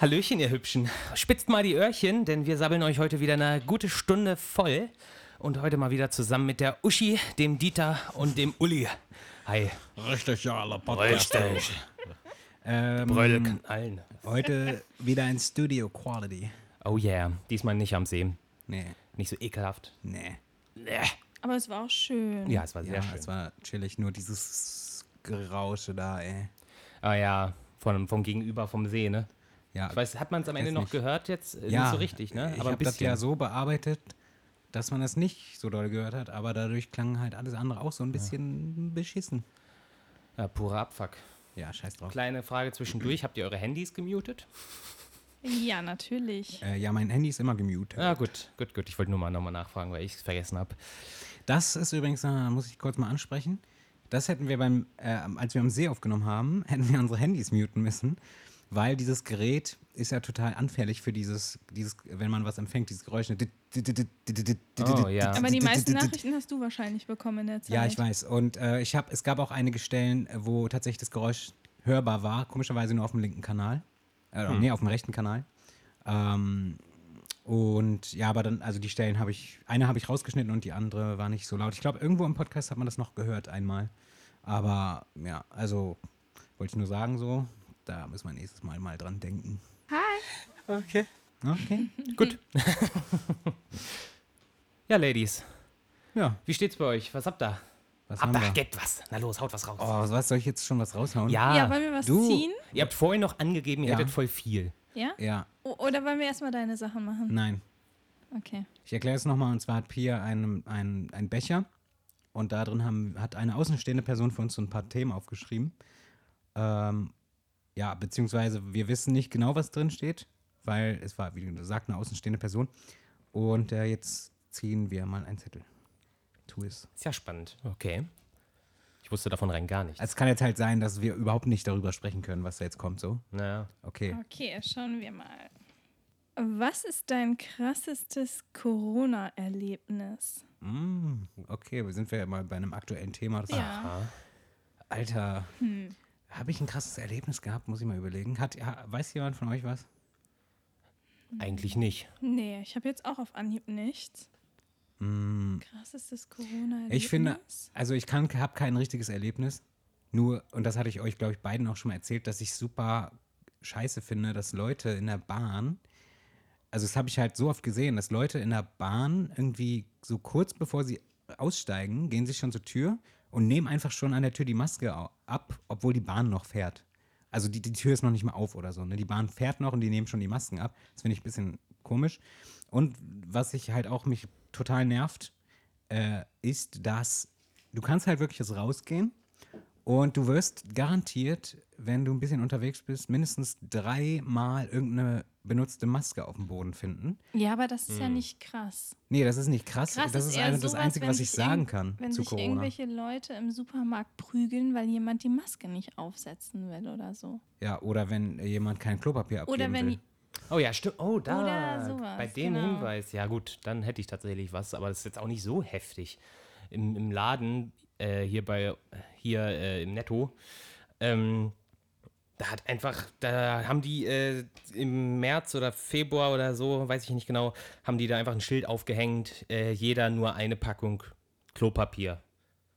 Hallöchen, ihr Hübschen. Spitzt mal die Öhrchen, denn wir sabbeln euch heute wieder eine gute Stunde voll. Und heute mal wieder zusammen mit der Uschi, dem Dieter und dem Uli. Hi. Richtig, ja, aller Richtig. Ähm, Brödel knallen. heute wieder in Studio Quality. Oh yeah, diesmal nicht am See. Nee, Nicht so ekelhaft. nee. Nee. Aber es war auch schön. Ja, es war sehr Ja, schön. es war chillig, nur dieses Gerausche da, ey. Ah ja, vom, vom Gegenüber vom See, ne? Ja, Ich weiß, hat man es am Ende noch nicht. gehört jetzt? Äh, ja, Nicht so richtig, ne? Ich Aber ein habe das bisschen. ja so bearbeitet, dass man das nicht so doll gehört hat, aber dadurch klang halt alles andere auch so ein bisschen beschissen. Ja, purer Abfuck. Ja, scheiß drauf. Kleine Frage zwischendurch. Habt ihr eure Handys gemutet? Ja, natürlich. Äh, ja, mein Handy ist immer gemutet. Ja, gut, gut, gut. Ich wollte nur mal nochmal nachfragen, weil ich es vergessen habe. Das ist übrigens, äh, muss ich kurz mal ansprechen. Das hätten wir beim, äh, als wir am See aufgenommen haben, hätten wir unsere Handys muten müssen, weil dieses Gerät ist ja total anfällig für dieses, dieses wenn man was empfängt, dieses Geräusch. ne, Oh, ja. Aber die meisten Nachrichten hast du wahrscheinlich bekommen in der Zeit. Ja, ich weiß. Und äh, ich hab, es gab auch einige Stellen, wo tatsächlich das Geräusch hörbar war, komischerweise nur auf dem linken Kanal. Äh, Hm. Nee, auf dem rechten Kanal. Ähm, und ja, aber dann, also die Stellen habe ich, eine habe ich rausgeschnitten und die andere war nicht so laut. Ich glaube, irgendwo im Podcast hat man das noch gehört einmal. Aber ja, also wollte ich nur sagen so, da müssen wir nächstes Mal mal dran denken. Hi. Okay. Okay. Gut. ja, Ladies. Ja, Wie steht's bei euch? Was habt ihr? was ihr? wir? Gebt was. Na los, haut was raus. Oh, was soll ich jetzt schon was raushauen? Ja, Ja, wollen wir was du- ziehen? ihr habt vorhin noch angegeben, ihr Ja. hättet voll viel. Ja? Ja, O oder wollen wir erstmal deine Sachen machen? nein. Okay. Ich erkläre es nochmal, und zwar hat Pia einen, einen, einen Becher und da drin haben, hat eine außenstehende Person für uns so ein paar Themen aufgeschrieben. Ähm, ja, beziehungsweise wir wissen nicht genau, was drin steht, weil es war, wie gesagt, eine außenstehende Person. Und äh, jetzt ziehen wir mal einen Zettel. Tu es. Ist ja spannend. Okay. Ich wusste davon rein gar nichts. Es kann jetzt halt sein, dass wir überhaupt nicht darüber sprechen können, was da jetzt kommt, so. Naja. Okay. Okay, schauen wir mal. Was ist dein krassestes Corona-Erlebnis? Mm, okay, wir sind wir ja mal bei einem aktuellen Thema. Ja. Alter, habe ich ein krasses Erlebnis gehabt, muss ich mal überlegen. Hat, weiß jemand von euch was? Eigentlich nicht. Nee, ich habe jetzt auch auf Anhieb nichts. Krassestes Corona-Erlebnis? Mm. Ich finde, also ich kann, habe kein richtiges Erlebnis. Nur, und das hatte ich euch, glaube ich, beiden auch schon mal erzählt, dass ich super scheiße finde, dass Leute in der Bahn, also das habe ich halt so oft gesehen, dass Leute in der Bahn irgendwie so kurz bevor sie aussteigen, gehen sie schon zur Tür und nehmen einfach schon an der Tür die Maske ab, obwohl die Bahn noch fährt. Also die, die Tür ist noch nicht mal auf oder so. Ne? Die Bahn fährt noch und die nehmen schon die Masken ab. Das finde ich ein bisschen komisch. Und was ich halt auch mich total nervt, äh, ist, dass du kannst halt wirklich jetzt rausgehen und du wirst garantiert, wenn du ein bisschen unterwegs bist, mindestens dreimal irgendeine benutzte Maske auf dem Boden finden. Ja, aber das ist ja nicht krass. Nee, das ist nicht krass. Krass das ist ist eher eine, das sowas, Einzige, was ich sagen kann Wenn zu sich Corona. irgendwelche Leute im Supermarkt prügeln, weil jemand die Maske nicht aufsetzen will oder so. Ja, oder wenn jemand kein Klopapier abgeben Oder wenn will. Oh ja, stimmt. Oh, da. Oder sowas, Bei dem genau. Hinweis. Ja, gut, dann hätte ich tatsächlich was, aber das ist jetzt auch nicht so heftig. Im, im Laden, äh, hier bei, hier äh, im Netto, ähm, da hat einfach, da haben die äh, im März oder Februar oder so, weiß ich nicht genau, haben die da einfach ein Schild aufgehängt, äh, jeder nur eine Packung Klopapier.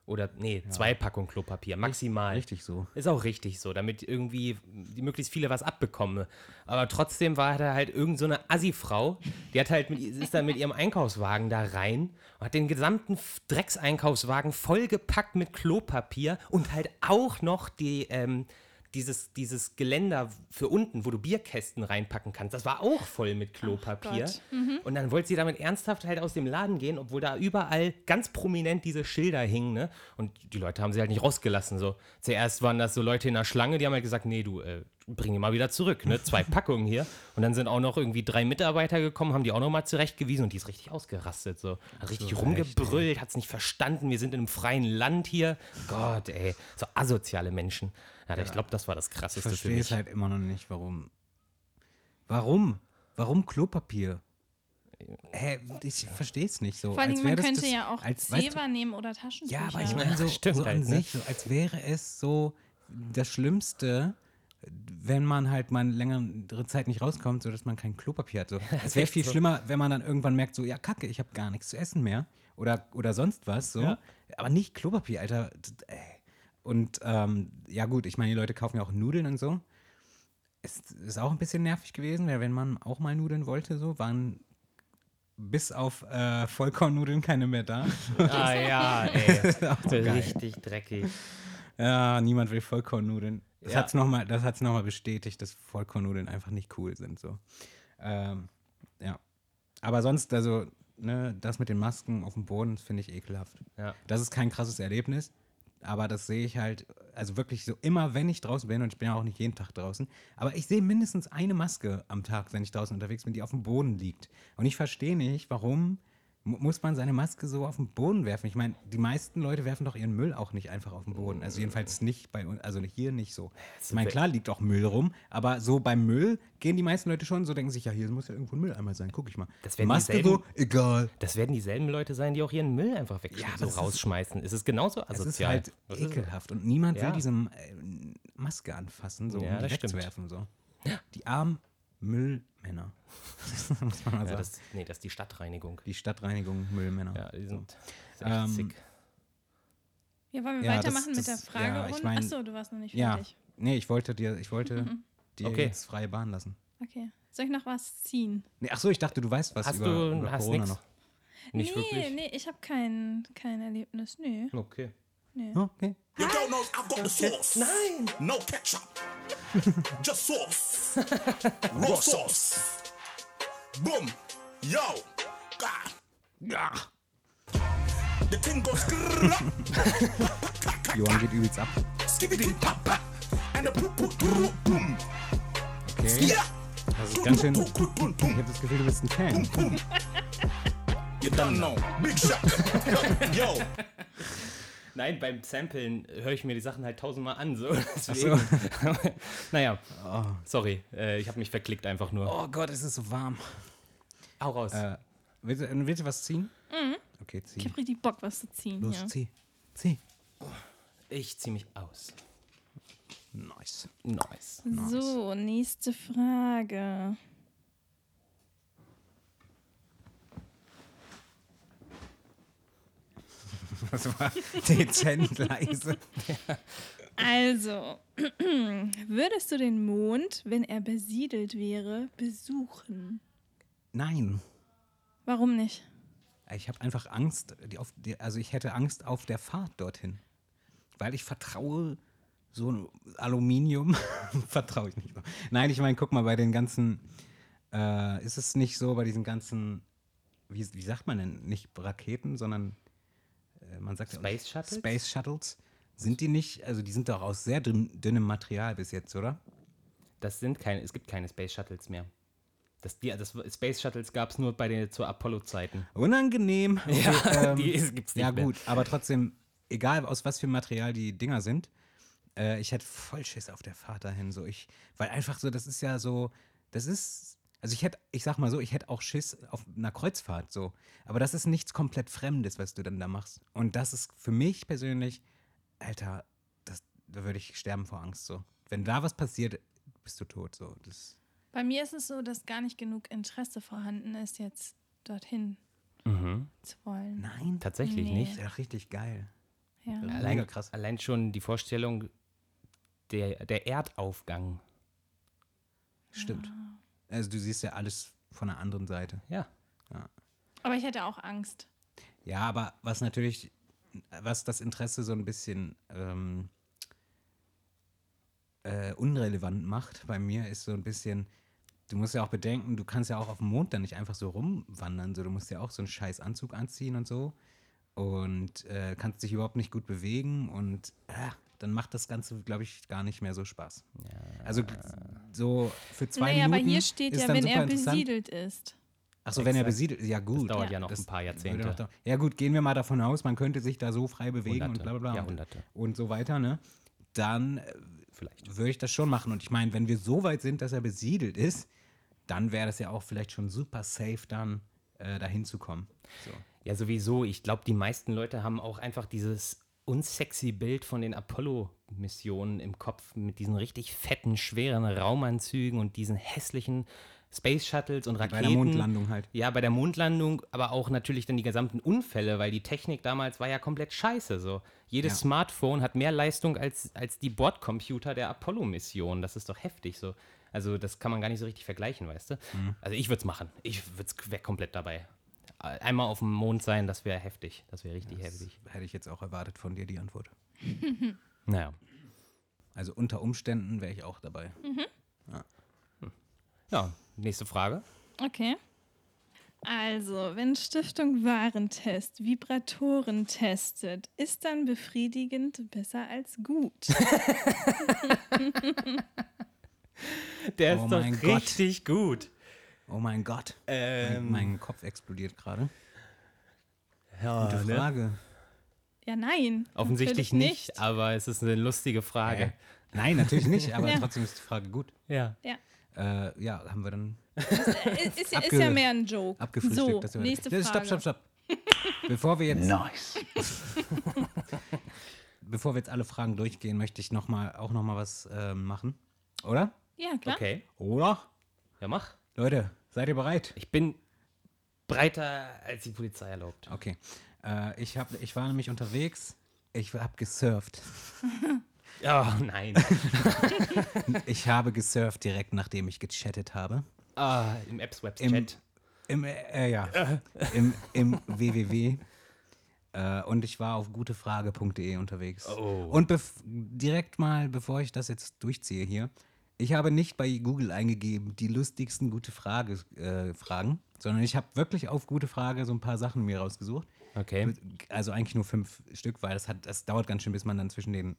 Oder, nee, zwei Packungen Klopapier, maximal. Richtig so. Ist auch richtig so, damit irgendwie die möglichst viele was abbekommen. Aber trotzdem war da halt irgend so eine Assi-Frau, die hat halt mit, ist dann mit ihrem Einkaufswagen da rein und hat den gesamten Dreckseinkaufswagen vollgepackt mit Klopapier und halt auch noch die, ähm, dieses, dieses Geländer für unten, wo du Bierkästen reinpacken kannst, das war auch voll mit Klopapier. Gott. Und dann wollte sie damit ernsthaft halt aus dem Laden gehen, obwohl da überall ganz prominent diese Schilder hingen, ne? Und die Leute haben sie halt nicht rausgelassen, so. Zuerst waren das so Leute in der Schlange, die haben halt gesagt, nee, du, äh, bring die mal wieder zurück, ne? Zwei Packungen hier. Und dann sind auch noch irgendwie drei Mitarbeiter gekommen, haben die auch noch mal zurechtgewiesen und die ist richtig ausgerastet, so. Hat richtig rumgebrüllt, hat's nicht verstanden, wir sind in einem freien Land hier. Gott, ey. So asoziale Menschen. Ja, ich glaube, das war das Ich Krasseste für verstehe es halt immer noch nicht, warum. Warum? Warum Klopapier? Hä, ich verstehe es nicht so. Vor allem, als man könnte das, ja auch als, Zewa nehmen oder Taschentücher. Ja, aber ich meine so, Stimmt so an halt, ne? sich, so als wäre es so das Schlimmste, wenn man halt mal eine längere Zeit nicht rauskommt, sodass man kein Klopapier hat. So. Es wäre viel schlimmer, wenn man dann irgendwann merkt, so, ja, kacke, ich habe gar nichts zu essen mehr. Oder, oder sonst was. So. Ja. Aber nicht Klopapier, Alter. Ey. Und ähm, ja gut, ich meine, die Leute kaufen ja auch Nudeln und so. Es ist auch ein bisschen nervig gewesen, weil wenn man auch mal Nudeln wollte, so, waren bis auf äh, Vollkornnudeln keine mehr da. Ah ja, ey. Richtig dreckig. Ja, niemand will Vollkornnudeln. Das Ja. noch hat es nochmal bestätigt, dass Vollkornnudeln einfach nicht cool sind. So. Ähm, ja. Aber sonst, also, ne, das mit den Masken auf dem Boden, finde ich ekelhaft. Ja. Das ist kein krasses Erlebnis, aber das sehe ich halt, also wirklich so immer, wenn ich draußen bin, und ich bin ja auch nicht jeden Tag draußen, aber ich sehe mindestens eine Maske am Tag, wenn ich draußen unterwegs bin, die auf dem Boden liegt. Und ich verstehe nicht, warum muss man seine Maske so auf den Boden werfen? Ich meine, die meisten Leute werfen doch ihren Müll auch nicht einfach auf den Boden. Also jedenfalls nicht bei uns, also hier nicht so. Ich meine, klar liegt auch Müll rum, aber so beim Müll gehen die meisten Leute schon so, denken sich, ja, hier muss ja irgendwo ein Mülleimer sein, guck ich mal. Das werden Maske dieselben- so, egal. Das werden dieselben Leute sein, die auch ihren Müll einfach weg Ja, so ist- rausschmeißen. Ist es genauso Es asozial? ist halt ist- ekelhaft und niemand Ja. will diese äh, Maske anfassen, so Ja, um die wegzuwerfen. So. Die armen Müllmänner. muss man mal Ja, das, nee, das ist die Stadtreinigung. die Stadtreinigung Müllmänner. Ja, die sind ist echt Ähm, sick. Ja, wollen wir Ja, weitermachen das- mit der das- Frage? ja, ich und, mein- achso, du warst noch nicht Ja, fertig. nee, ich wollte dir, ich wollte dir Okay. jetzt freie Bahn lassen. Okay. Soll ich noch was ziehen? Nee, ach so, ich dachte, du weißt was Hast über, du über hast Corona nix? noch. Nicht nee, wirklich? nee, ich habe kein, kein Erlebnis. Nee, Okay. nee. Okay. You don't know I've got the sauce. Nein! No ketchup. Just sauce. Raw sauce. Boom. Yo. God. Ja. The thing goes skrrrra, Johann geht übelst ab. skibbity pop pop. And the poop poop poop boom. Okay. Yeah. Das ist ganz schön. Boom, Ich boom, boom, boom, habe das Gefühl, du bist ein Fan. You don't know. Big shot. Yo. Nein, beim Samplen höre ich mir die Sachen halt tausendmal an. So. so. Deswegen. naja, sorry, äh, ich habe mich verklickt einfach nur. Oh Gott, es ist so warm. Hau raus. Äh, willst, du, willst du was ziehen? Mhm. Okay, zieh. Ich habe richtig Bock, was zu ziehen. Los, ja. zieh. Zieh. Ich ziehe mich aus. Nice. Nice. So, nächste Frage. Das war dezent leise. Also, würdest du den Mond, wenn er besiedelt wäre, besuchen? Nein. Warum nicht? Ich habe einfach Angst, die auf, die, also ich hätte Angst auf der Fahrt dorthin. Weil ich vertraue so ein Aluminium, vertraue ich nicht. so. Nein, ich meine, guck mal, bei den ganzen, äh, ist es nicht so, bei diesen ganzen, wie, wie sagt man denn, nicht Raketen, sondern man sagt ja- Space Shuttles? Space Shuttles. Sind die nicht, also die sind doch aus sehr dünn, dünnem Material bis jetzt, oder? Das sind keine, es gibt keine Space Shuttles mehr. Das, die, das Space Shuttles gab es nur bei den zu Apollo-Zeiten. Unangenehm. Okay, Ja, ähm, die gibt's nicht Ja, mehr. gut, aber trotzdem, egal aus was für Material die Dinger sind, äh, ich hätte voll Schiss auf der Fahrt dahin. So ich, weil einfach so, das ist ja so, das ist, also ich hätte, ich sag mal so, ich hätte auch Schiss auf einer Kreuzfahrt so. Aber das ist nichts komplett Fremdes, was du dann da machst. Und das ist für mich persönlich, Alter, das, da würde ich sterben vor Angst so. Wenn da was passiert, bist du tot so. Das, Bei mir ist es so, dass gar nicht genug Interesse vorhanden ist, jetzt dorthin zu wollen. nein, Tatsächlich Nee. nicht. doch richtig geil. Ja. Allein, krass. allein schon die Vorstellung, der, der Erdaufgang. Stimmt. Also du siehst ja alles von der anderen Seite. Ja. Aber ich hätte auch Angst. Ja, aber was natürlich, was das Interesse so ein bisschen ähm, äh, unrelevant macht bei mir, ist so ein bisschen, du musst ja auch bedenken, du kannst ja auch auf dem Mond dann nicht einfach so rumwandern. So, du musst ja auch so einen scheiß Anzug anziehen und so. Und äh, kannst dich überhaupt nicht gut bewegen und äh, dann macht das Ganze, glaube ich, gar nicht mehr so Spaß. Also so für zwei naja, Minuten. aber hier steht ist ja, dann wenn er besiedelt ist. Achso, wenn er besiedelt, ja gut. dauert ja, noch das ein paar Jahrzehnte. noch Ja gut, gehen wir mal davon aus, man könnte sich da so frei bewegen und Hunderte, bla bla bla. Jahrhunderte. Und so weiter, ne? Dann äh, Vielleicht. würde ich das schon machen. Und ich meine, wenn wir so weit sind, dass er besiedelt ist, dann wäre das ja auch vielleicht schon super safe, dann äh, dahin zu kommen. So. Ja, sowieso. Ich glaube, die meisten Leute haben auch einfach dieses unsexy Bild von den Apollo-Missionen im Kopf mit diesen richtig fetten, schweren Raumanzügen und diesen hässlichen Space Shuttles und Raketen. Bei der Mondlandung halt. Ja, bei der Mondlandung, aber auch natürlich dann die gesamten Unfälle, weil die Technik damals war ja komplett scheiße. So. Jedes Ja. Smartphone hat mehr Leistung als, als die Bordcomputer der Apollo-Mission. Das ist doch heftig so. Also das kann man gar nicht so richtig vergleichen, weißt du? Mhm. Also ich würde es machen. Ich wäre komplett dabei. Einmal auf dem Mond sein, das wäre heftig. Das wäre richtig heftig. Hätte ich jetzt auch erwartet von dir die Antwort. Naja. Also unter Umständen wäre ich auch dabei. Ja, nächste Frage. Okay. Also, wenn Stiftung Warentest Vibratoren testet, ist dann befriedigend besser als gut. Der Oh ist doch mein Gott. richtig gut. Oh mein Gott. Ähm, mein, mein Kopf explodiert gerade. ja, Gute ne? Frage. Ja, nein. Offensichtlich natürlich nicht, aber es ist eine lustige Frage. Äh, nein, natürlich nicht, aber Ja. trotzdem ist die Frage gut. Ja. Ja. Äh, ja, haben wir dann Ist, ist, ist ja mehr ein Joke. abgefrühstückt. So, dass wir- nächste Das- Frage. Stopp, stopp, stopp. Bevor wir jetzt, Nice. bevor wir jetzt alle Fragen durchgehen, möchte ich noch mal, auch noch mal was ähm, machen. Oder? Ja, klar. Okay. Oder? Ja, mach. Leute, seid ihr bereit? Ich bin breiter, als die Polizei erlaubt. Okay. Äh, ich, hab, ich war nämlich unterwegs. Ich habe gesurft. Oh, nein. Ich habe gesurft direkt, nachdem ich gechattet habe. ah, im Apps Webs Im- Chat. Im, äh, ja, im, im www. Äh, und ich war auf gutefrage.de unterwegs. Oh. Und direkt mal, bevor ich das jetzt durchziehe hier, ich habe nicht bei Google eingegeben, die lustigsten gute Frage, äh, Fragen, sondern ich habe wirklich auf gute Frage so ein paar Sachen mir rausgesucht. Okay. Also eigentlich nur fünf Stück, weil das, hat, das dauert ganz schön, bis man dann zwischen den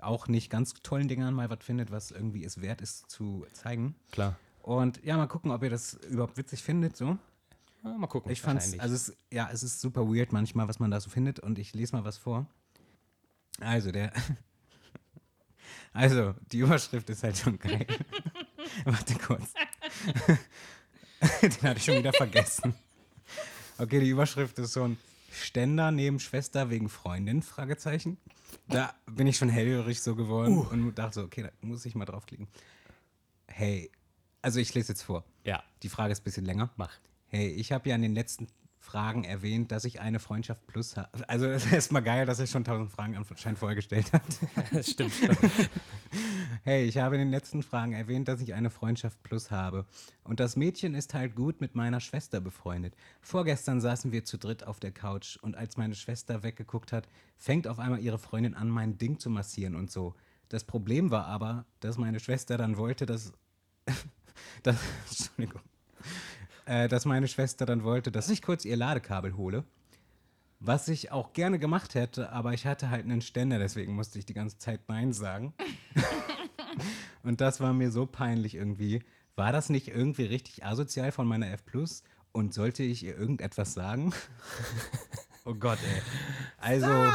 auch nicht ganz tollen Dingern mal was findet, was irgendwie es wert ist zu zeigen. Klar. Und ja, mal gucken, ob ihr das überhaupt witzig findet. So. Ah, mal gucken. Ich fand's, wahrscheinlich. also es, ja, es ist super weird manchmal, was man da so findet. Und ich lese mal was vor. Also, der. Also, die Überschrift ist halt schon geil. Warte kurz. Den hatte ich schon wieder vergessen. Okay, die Überschrift ist so ein Ständer neben Schwester wegen Freundin? Fragezeichen. Da bin ich schon hellhörig so geworden und dachte so, okay, da muss ich mal draufklicken. Hey, also ich lese jetzt vor. ja, Die Frage ist ein bisschen länger. mach. Hey, ich habe ja in den letzten Fragen erwähnt, dass ich eine Freundschaft plus habe. Also es ist erstmal geil, dass er schon tausend Fragen anscheinend vorher gestellt hat. Das stimmt. Hey, ich habe in den letzten Fragen erwähnt, dass ich eine Freundschaft plus habe. Und das Mädchen ist halt gut mit meiner Schwester befreundet. Vorgestern saßen wir zu dritt auf der Couch und als meine Schwester weggeguckt hat, fängt auf einmal ihre Freundin an, mein Ding zu massieren und so. Das Problem war aber, dass meine Schwester dann wollte, dass. dass Entschuldigung. Äh, dass meine Schwester dann wollte, dass ich kurz ihr Ladekabel hole. Was ich auch gerne gemacht hätte, aber ich hatte halt einen Ständer, deswegen musste ich die ganze Zeit Nein sagen. Und das war mir so peinlich irgendwie. War das nicht irgendwie richtig asozial von meiner F Plus? Und sollte ich ihr irgendetwas sagen? oh Gott, ey. Also,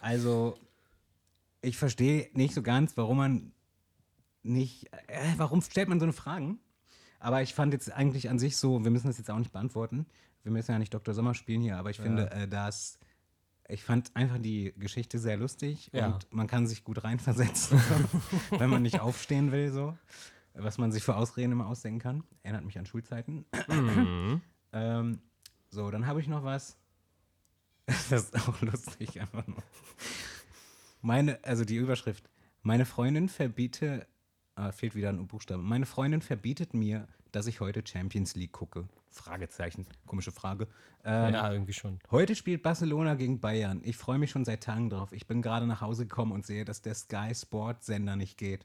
also, ich verstehe nicht so ganz, warum man nicht. Äh, warum stellt man so eine Fragen? Aber ich fand jetzt eigentlich an sich so, wir müssen das jetzt auch nicht beantworten. Wir müssen ja nicht Dr. Sommer spielen hier, aber ich finde, äh, dass. Ich fand einfach die Geschichte sehr lustig Ja. und man kann sich gut reinversetzen, wenn man nicht aufstehen will, so. Was man sich für Ausreden immer ausdenken kann. Erinnert mich an Schulzeiten. ähm, so, dann habe ich noch was. Das ist auch lustig, einfach nur. Meine, also die Überschrift. Meine Freundin verbiete, ah, fehlt wieder ein Buchstabe. Meine Freundin verbietet mir, dass ich heute Champions League gucke. Fragezeichen, komische Frage. Ähm, ja, irgendwie schon. Heute spielt Barcelona gegen Bayern. Ich freue mich schon seit Tagen drauf. Ich bin gerade nach Hause gekommen und sehe, dass der Sky Sport Sender nicht geht.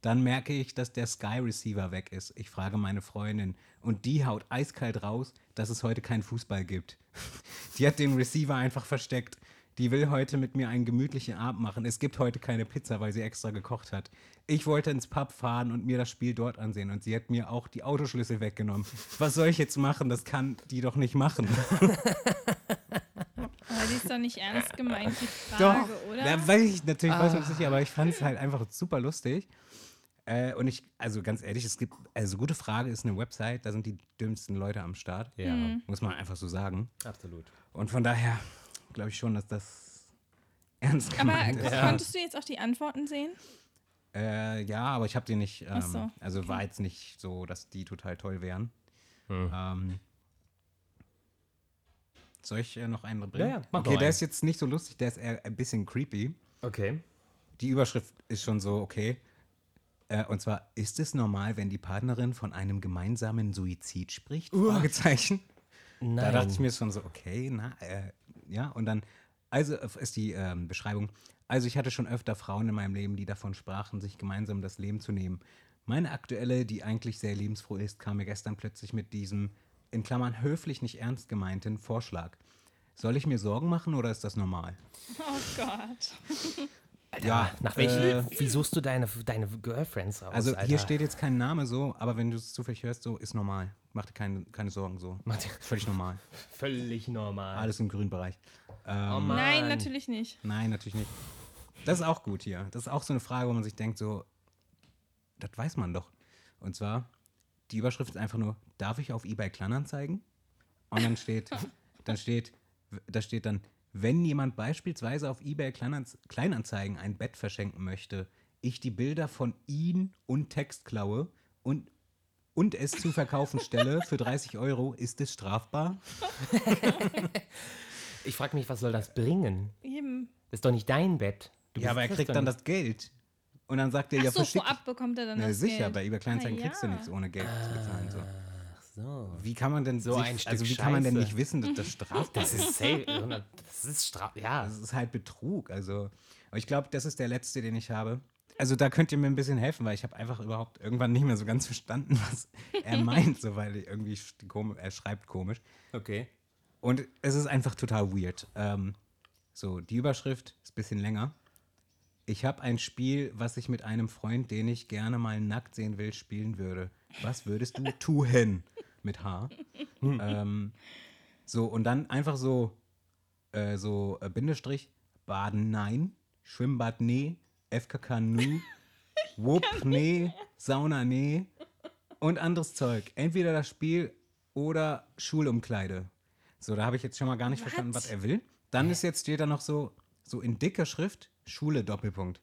Dann merke ich, dass der Sky Receiver weg ist. Ich frage meine Freundin und die haut eiskalt raus, dass es heute keinen Fußball gibt. Die hat den Receiver einfach versteckt. Die will heute mit mir einen gemütlichen Abend machen. Es gibt heute keine Pizza, weil sie extra gekocht hat. Ich wollte ins Pub fahren und mir das Spiel dort ansehen und sie hat mir auch die Autoschlüssel weggenommen. Was soll ich jetzt machen? Das kann die doch nicht machen. Aber die ist doch nicht ernst gemeint, die Frage, oder? Ja, weiß ich natürlich, weiß ich nicht, aber ich fand es halt einfach super lustig. Äh, und ich, also ganz ehrlich, es gibt, also gute Frage ist eine Website, da sind die dümmsten Leute am Start. Ja, Muss man einfach so sagen. absolut. Und von daher, glaube ich schon, dass das ernst Aber gemeint ist. konntest du jetzt auch die Antworten sehen? Äh, ja, aber ich habe die nicht, ähm, so, also okay. war jetzt nicht so, dass die total toll wären. Ähm, soll ich äh, noch einen bringen? Ja, ja, mach okay, der einen. ist jetzt nicht so lustig, der ist eher ein bisschen creepy. Okay. Die Überschrift ist schon so, okay. Äh, und zwar, ist es normal, wenn die Partnerin von einem gemeinsamen Suizid spricht? Fragezeichen. Nein. Da dachte ich mir schon so, okay, na, äh, ja, und dann, also ist die ähm, Beschreibung, also ich hatte schon öfter Frauen in meinem Leben, die davon sprachen, sich gemeinsam das Leben zu nehmen. Meine aktuelle, die eigentlich sehr lebensfroh ist, kam mir gestern plötzlich mit diesem, in Klammern höflich nicht ernst gemeinten Vorschlag. Soll ich mir Sorgen machen oder ist das normal? Oh Gott. ja, Nach welchen, äh, wie suchst du deine, deine Girlfriends aus? Also Alter? hier steht jetzt kein Name so, aber wenn du es zufällig hörst, so ist normal. Mach dir keine, keine Sorgen so. Völlig normal. völlig normal. Alles im grünen Bereich. Ähm, oh. Nein, natürlich nicht. Nein, natürlich nicht. Das ist auch gut hier. Das ist auch so eine Frage, wo man sich denkt, so, das weiß man doch. Und zwar, die Überschrift ist einfach nur, darf ich auf eBay Kleinanzeigen? Und dann steht, dann steht, da steht dann, wenn jemand beispielsweise auf eBay Kleinanz Kleinanzeigen ein Bett verschenken möchte, ich die Bilder von ihm und Text klaue und, und es zu verkaufen stelle für 30 Euro, ist es strafbar? Ich frage mich, was soll das bringen? Eben. Das ist doch nicht dein Bett. Du Ja, aber er kriegt dann nicht- das Geld. Und dann sagt er, Ach ja, so, vorab bekommt er dann Na, das sicher, Geld. bei eBay Kleinanzeigen Ah, kriegst du ja. nichts ohne Geld zu bezahlen. So. So. Wie kann man denn So sich, ein Stück also wie kann man denn Scheiße. nicht wissen, dass das strafbar Das ist? ist safe. Das ist Straf. Ja. Das ist halt Betrug. Also, ich glaube, das ist der letzte, den ich habe. Also da könnt ihr mir ein bisschen helfen, weil ich habe einfach überhaupt irgendwann nicht mehr so ganz verstanden, was er meint, so weil irgendwie er schreibt komisch. Okay. Und es ist einfach total weird. Ähm, so, die Überschrift ist ein bisschen länger. Ich habe ein Spiel, was ich mit einem Freund, den ich gerne mal nackt sehen will, spielen würde. Was würdest du tun? Mit H. ähm, so, und dann einfach so, äh, so äh, Bindestrich, Baden nein, Schwimmbad nee, FKK nu, Whoop nee, Sauna nee und anderes Zeug. Entweder das Spiel oder Schulumkleide. So, da habe ich jetzt schon mal gar nicht verstanden, was er will. Dann ist jetzt steht da noch so, so in dicker Schrift, Schule Doppelpunkt.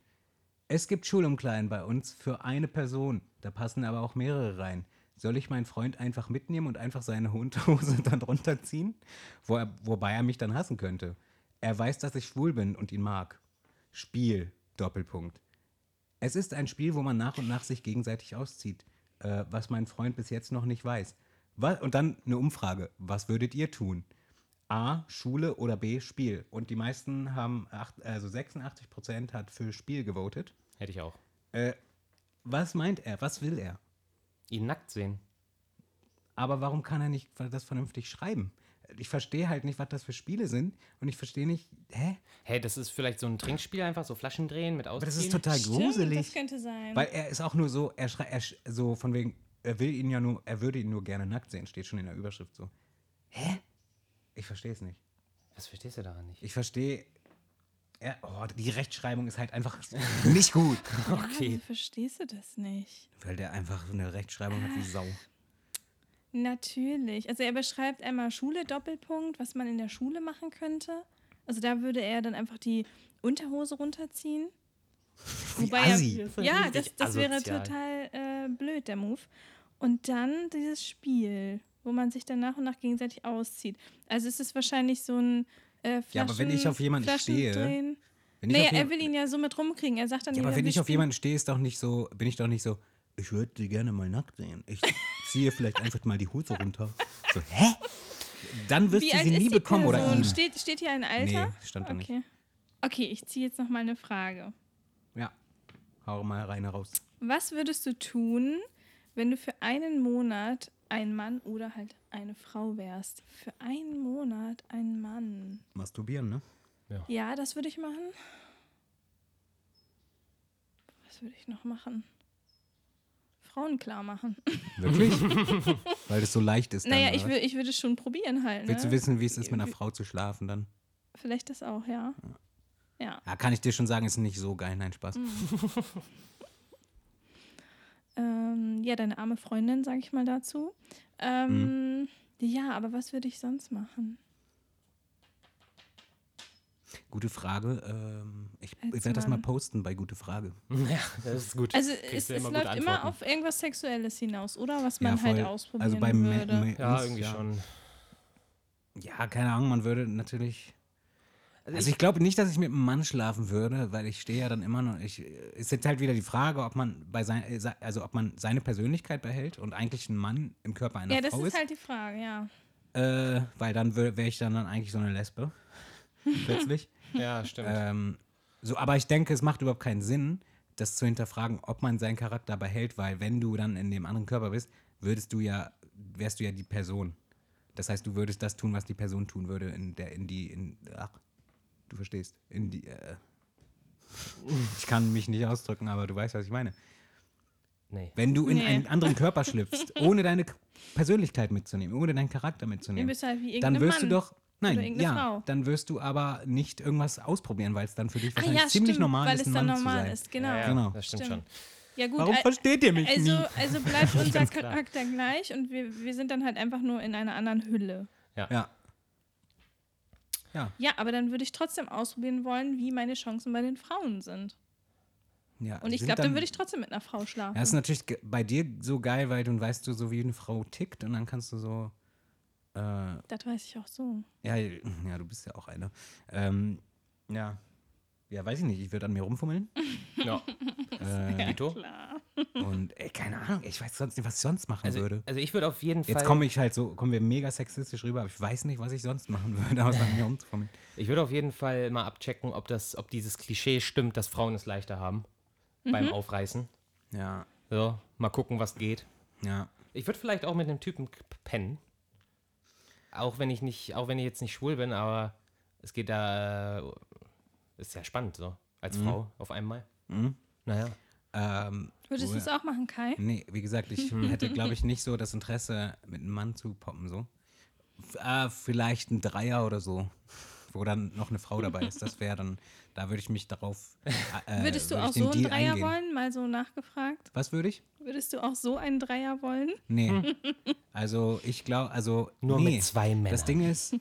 Es gibt Schulumkleiden bei uns für eine Person. Da passen aber auch mehrere rein. Soll ich meinen Freund einfach mitnehmen und einfach seine Unterhose dann runterziehen? Wo er, wobei er mich dann hassen könnte. Er weiß, dass ich schwul bin und ihn mag. Spiel, Doppelpunkt. Es ist ein Spiel, wo man nach und nach sich gegenseitig auszieht, äh, was mein Freund bis jetzt noch nicht weiß. Was, und dann eine Umfrage. Was würdet ihr tun? A, Schule oder B, Spiel. Und die meisten haben, acht, also 86 Prozent hat für Spiel gewotet. Hätte ich auch. Äh, was meint er? Was will er? Ihn nackt sehen. Aber warum kann er nicht das vernünftig schreiben? Ich verstehe halt nicht, was das für Spiele sind. Und ich verstehe nicht, hä? Hey, das ist vielleicht so ein Trinkspiel, einfach so Flaschen drehen mit Aber Ausziehen. das ist total Stimmt, gruselig. das könnte sein. Weil er ist auch nur so, er schreit, er sch- so von wegen, er will ihn ja nur, er würde ihn nur gerne nackt sehen, steht schon in der Überschrift so. Hä? Ich verstehe es nicht. Was verstehst du daran nicht? Ich verstehe, er, oh, die Rechtschreibung ist halt einfach nicht gut. Ja, okay. wieso verstehst du das nicht? Weil der einfach eine Rechtschreibung hat wie Sau. Natürlich. Also er beschreibt einmal Schule, Doppelpunkt, was man in der Schule machen könnte. Also da würde er dann einfach die Unterhose runterziehen. Wobei assi. er, ja, das, das wäre total äh, blöd, der Move. Und dann dieses Spiel, wo man sich dann nach und nach gegenseitig auszieht. Also es ist wahrscheinlich so ein äh, Flaschen, Ja, aber wenn ich auf jemanden Flaschen stehe, drehen. Wenn Naja, er will ihn ja so mit rumkriegen. Er sagt dann, ja, aber wenn ich auf jemanden stehe, ist doch nicht so, bin ich doch nicht so, ich würde sie gerne mal nackt sehen. Ich ziehe vielleicht einfach mal die Hose runter. So, hä? Dann wirst Wie du alt sie ist nie die bekommen oder Person? ihn. Steht, steht hier ein Alter? Nee, stand da nicht. okay. Okay, ich ziehe jetzt noch mal eine Frage. Ja, hau mal rein raus. Was würdest du tun, wenn du für einen Monat ein Mann oder halt eine Frau wärst? Für einen Monat ein Mann. Masturbieren, ne? Ja, das würde ich machen. Was würde ich noch machen? Frauen klar machen. Wirklich? Weil das so leicht ist. Dann, naja, ich, wür, ich würde es schon probieren halt. Ne? Willst du wissen, wie es ist, mit einer Frau zu schlafen dann? Vielleicht das auch, ja. Ja. Ja, kann ich dir schon sagen, ist nicht so geil. Nein, Spaß. Mhm. Ja, deine arme Freundin, sage ich mal dazu. Ähm, Ja, aber was würde ich sonst machen? Gute Frage. Ähm, ich ich werde das mal posten bei Gute Frage. Ja, das ist gut. Also Kriegst es, du es immer läuft immer auf irgendwas Sexuelles hinaus, oder? Was Ja, man halt voll. ausprobieren Also bei Me- würde. Me- Ja, uns, irgendwie schon. Ja, keine Ahnung, man würde natürlich. Also Also ich glaube nicht, dass ich mit einem Mann schlafen würde, weil ich stehe ja dann immer noch. Ich, ist jetzt halt wieder die Frage, ob man bei sein, äh, also ob man seine Persönlichkeit behält und eigentlich ein Mann im Körper einer ja, das Frau ist ist. halt die Frage, ja. äh, weil dann wäre ich dann, dann eigentlich so eine Lesbe. Plötzlich. Ja, stimmt. ähm, so, aber ich denke, es macht überhaupt keinen Sinn, das zu hinterfragen, ob man seinen Charakter behält, weil wenn du dann in dem anderen Körper bist, würdest du ja, wärst du ja die Person. Das heißt, du würdest das tun, was die Person tun würde, in der, in die, in, ach, du verstehst, in die, äh, ich kann mich nicht ausdrücken, aber du weißt, was ich meine. nee. Wenn du in Nee. einen anderen Körper schlüpfst, ohne deine Persönlichkeit mitzunehmen, ohne deinen Charakter mitzunehmen, bist halt wie dann wirst Mann. du doch, nein, ja, Frau. dann wirst du aber nicht irgendwas ausprobieren, weil es dann für dich Ah wahrscheinlich ja, ziemlich stimmt, normal weil ist, es ein dann Mann normal zu sein. ist, genau. Ja, ja, Genau. das stimmt, Stimmt. schon. Ja gut, Warum al- versteht ihr mich also, nie? also bleibt unser. Charakter gleich und wir, wir sind dann halt einfach nur in einer anderen Hülle. Ja. Ja, Ja, aber dann würde ich trotzdem ausprobieren wollen, wie meine Chancen bei den Frauen sind. ja. Und ich glaube, dann würde ich trotzdem mit einer Frau schlafen. Ja, das ist natürlich bei dir so geil, weil dann weißt du so, wie eine Frau tickt und dann kannst du so, äh, das weiß ich auch so. ja, ja, du bist ja auch eine. Ähm, ja. Ja, weiß ich nicht, ich würde an mir rumfummeln. Ja. äh, Vito? Klar. und ey, keine Ahnung, ich weiß sonst nicht, was ich sonst machen Also, würde. also ich würde auf jeden Fall. Jetzt komme ich halt so, kommen wir mega sexistisch rüber, aber ich weiß nicht, was ich sonst machen würde, außer an mir rumzufummeln. Ich würde auf jeden Fall mal abchecken, ob das, ob dieses Klischee stimmt, dass Frauen es leichter haben beim Aufreißen. Ja, So, mal gucken, was geht. ja. Ich würde vielleicht auch mit einem Typen k- pennen. Auch wenn ich nicht, auch wenn ich jetzt nicht schwul bin, aber es geht da, ist ja spannend so als Frau auf einmal. Naja. Ähm, Würdest du es auch machen, Kai? Nee, wie gesagt, ich hätte, glaube ich, nicht so das Interesse, mit einem Mann zu poppen, so. F äh, vielleicht ein Dreier oder so, wo dann noch eine Frau dabei ist. Das wäre dann, da würde ich mich darauf. Äh, Würdest du würde auch so einen Deal Dreier eingehen. wollen? Mal so nachgefragt. Was würde ich? Würdest du auch so einen Dreier wollen? Nee. Also, ich glaube, also. Nur nee. mit zwei Männern. Das Ding ist,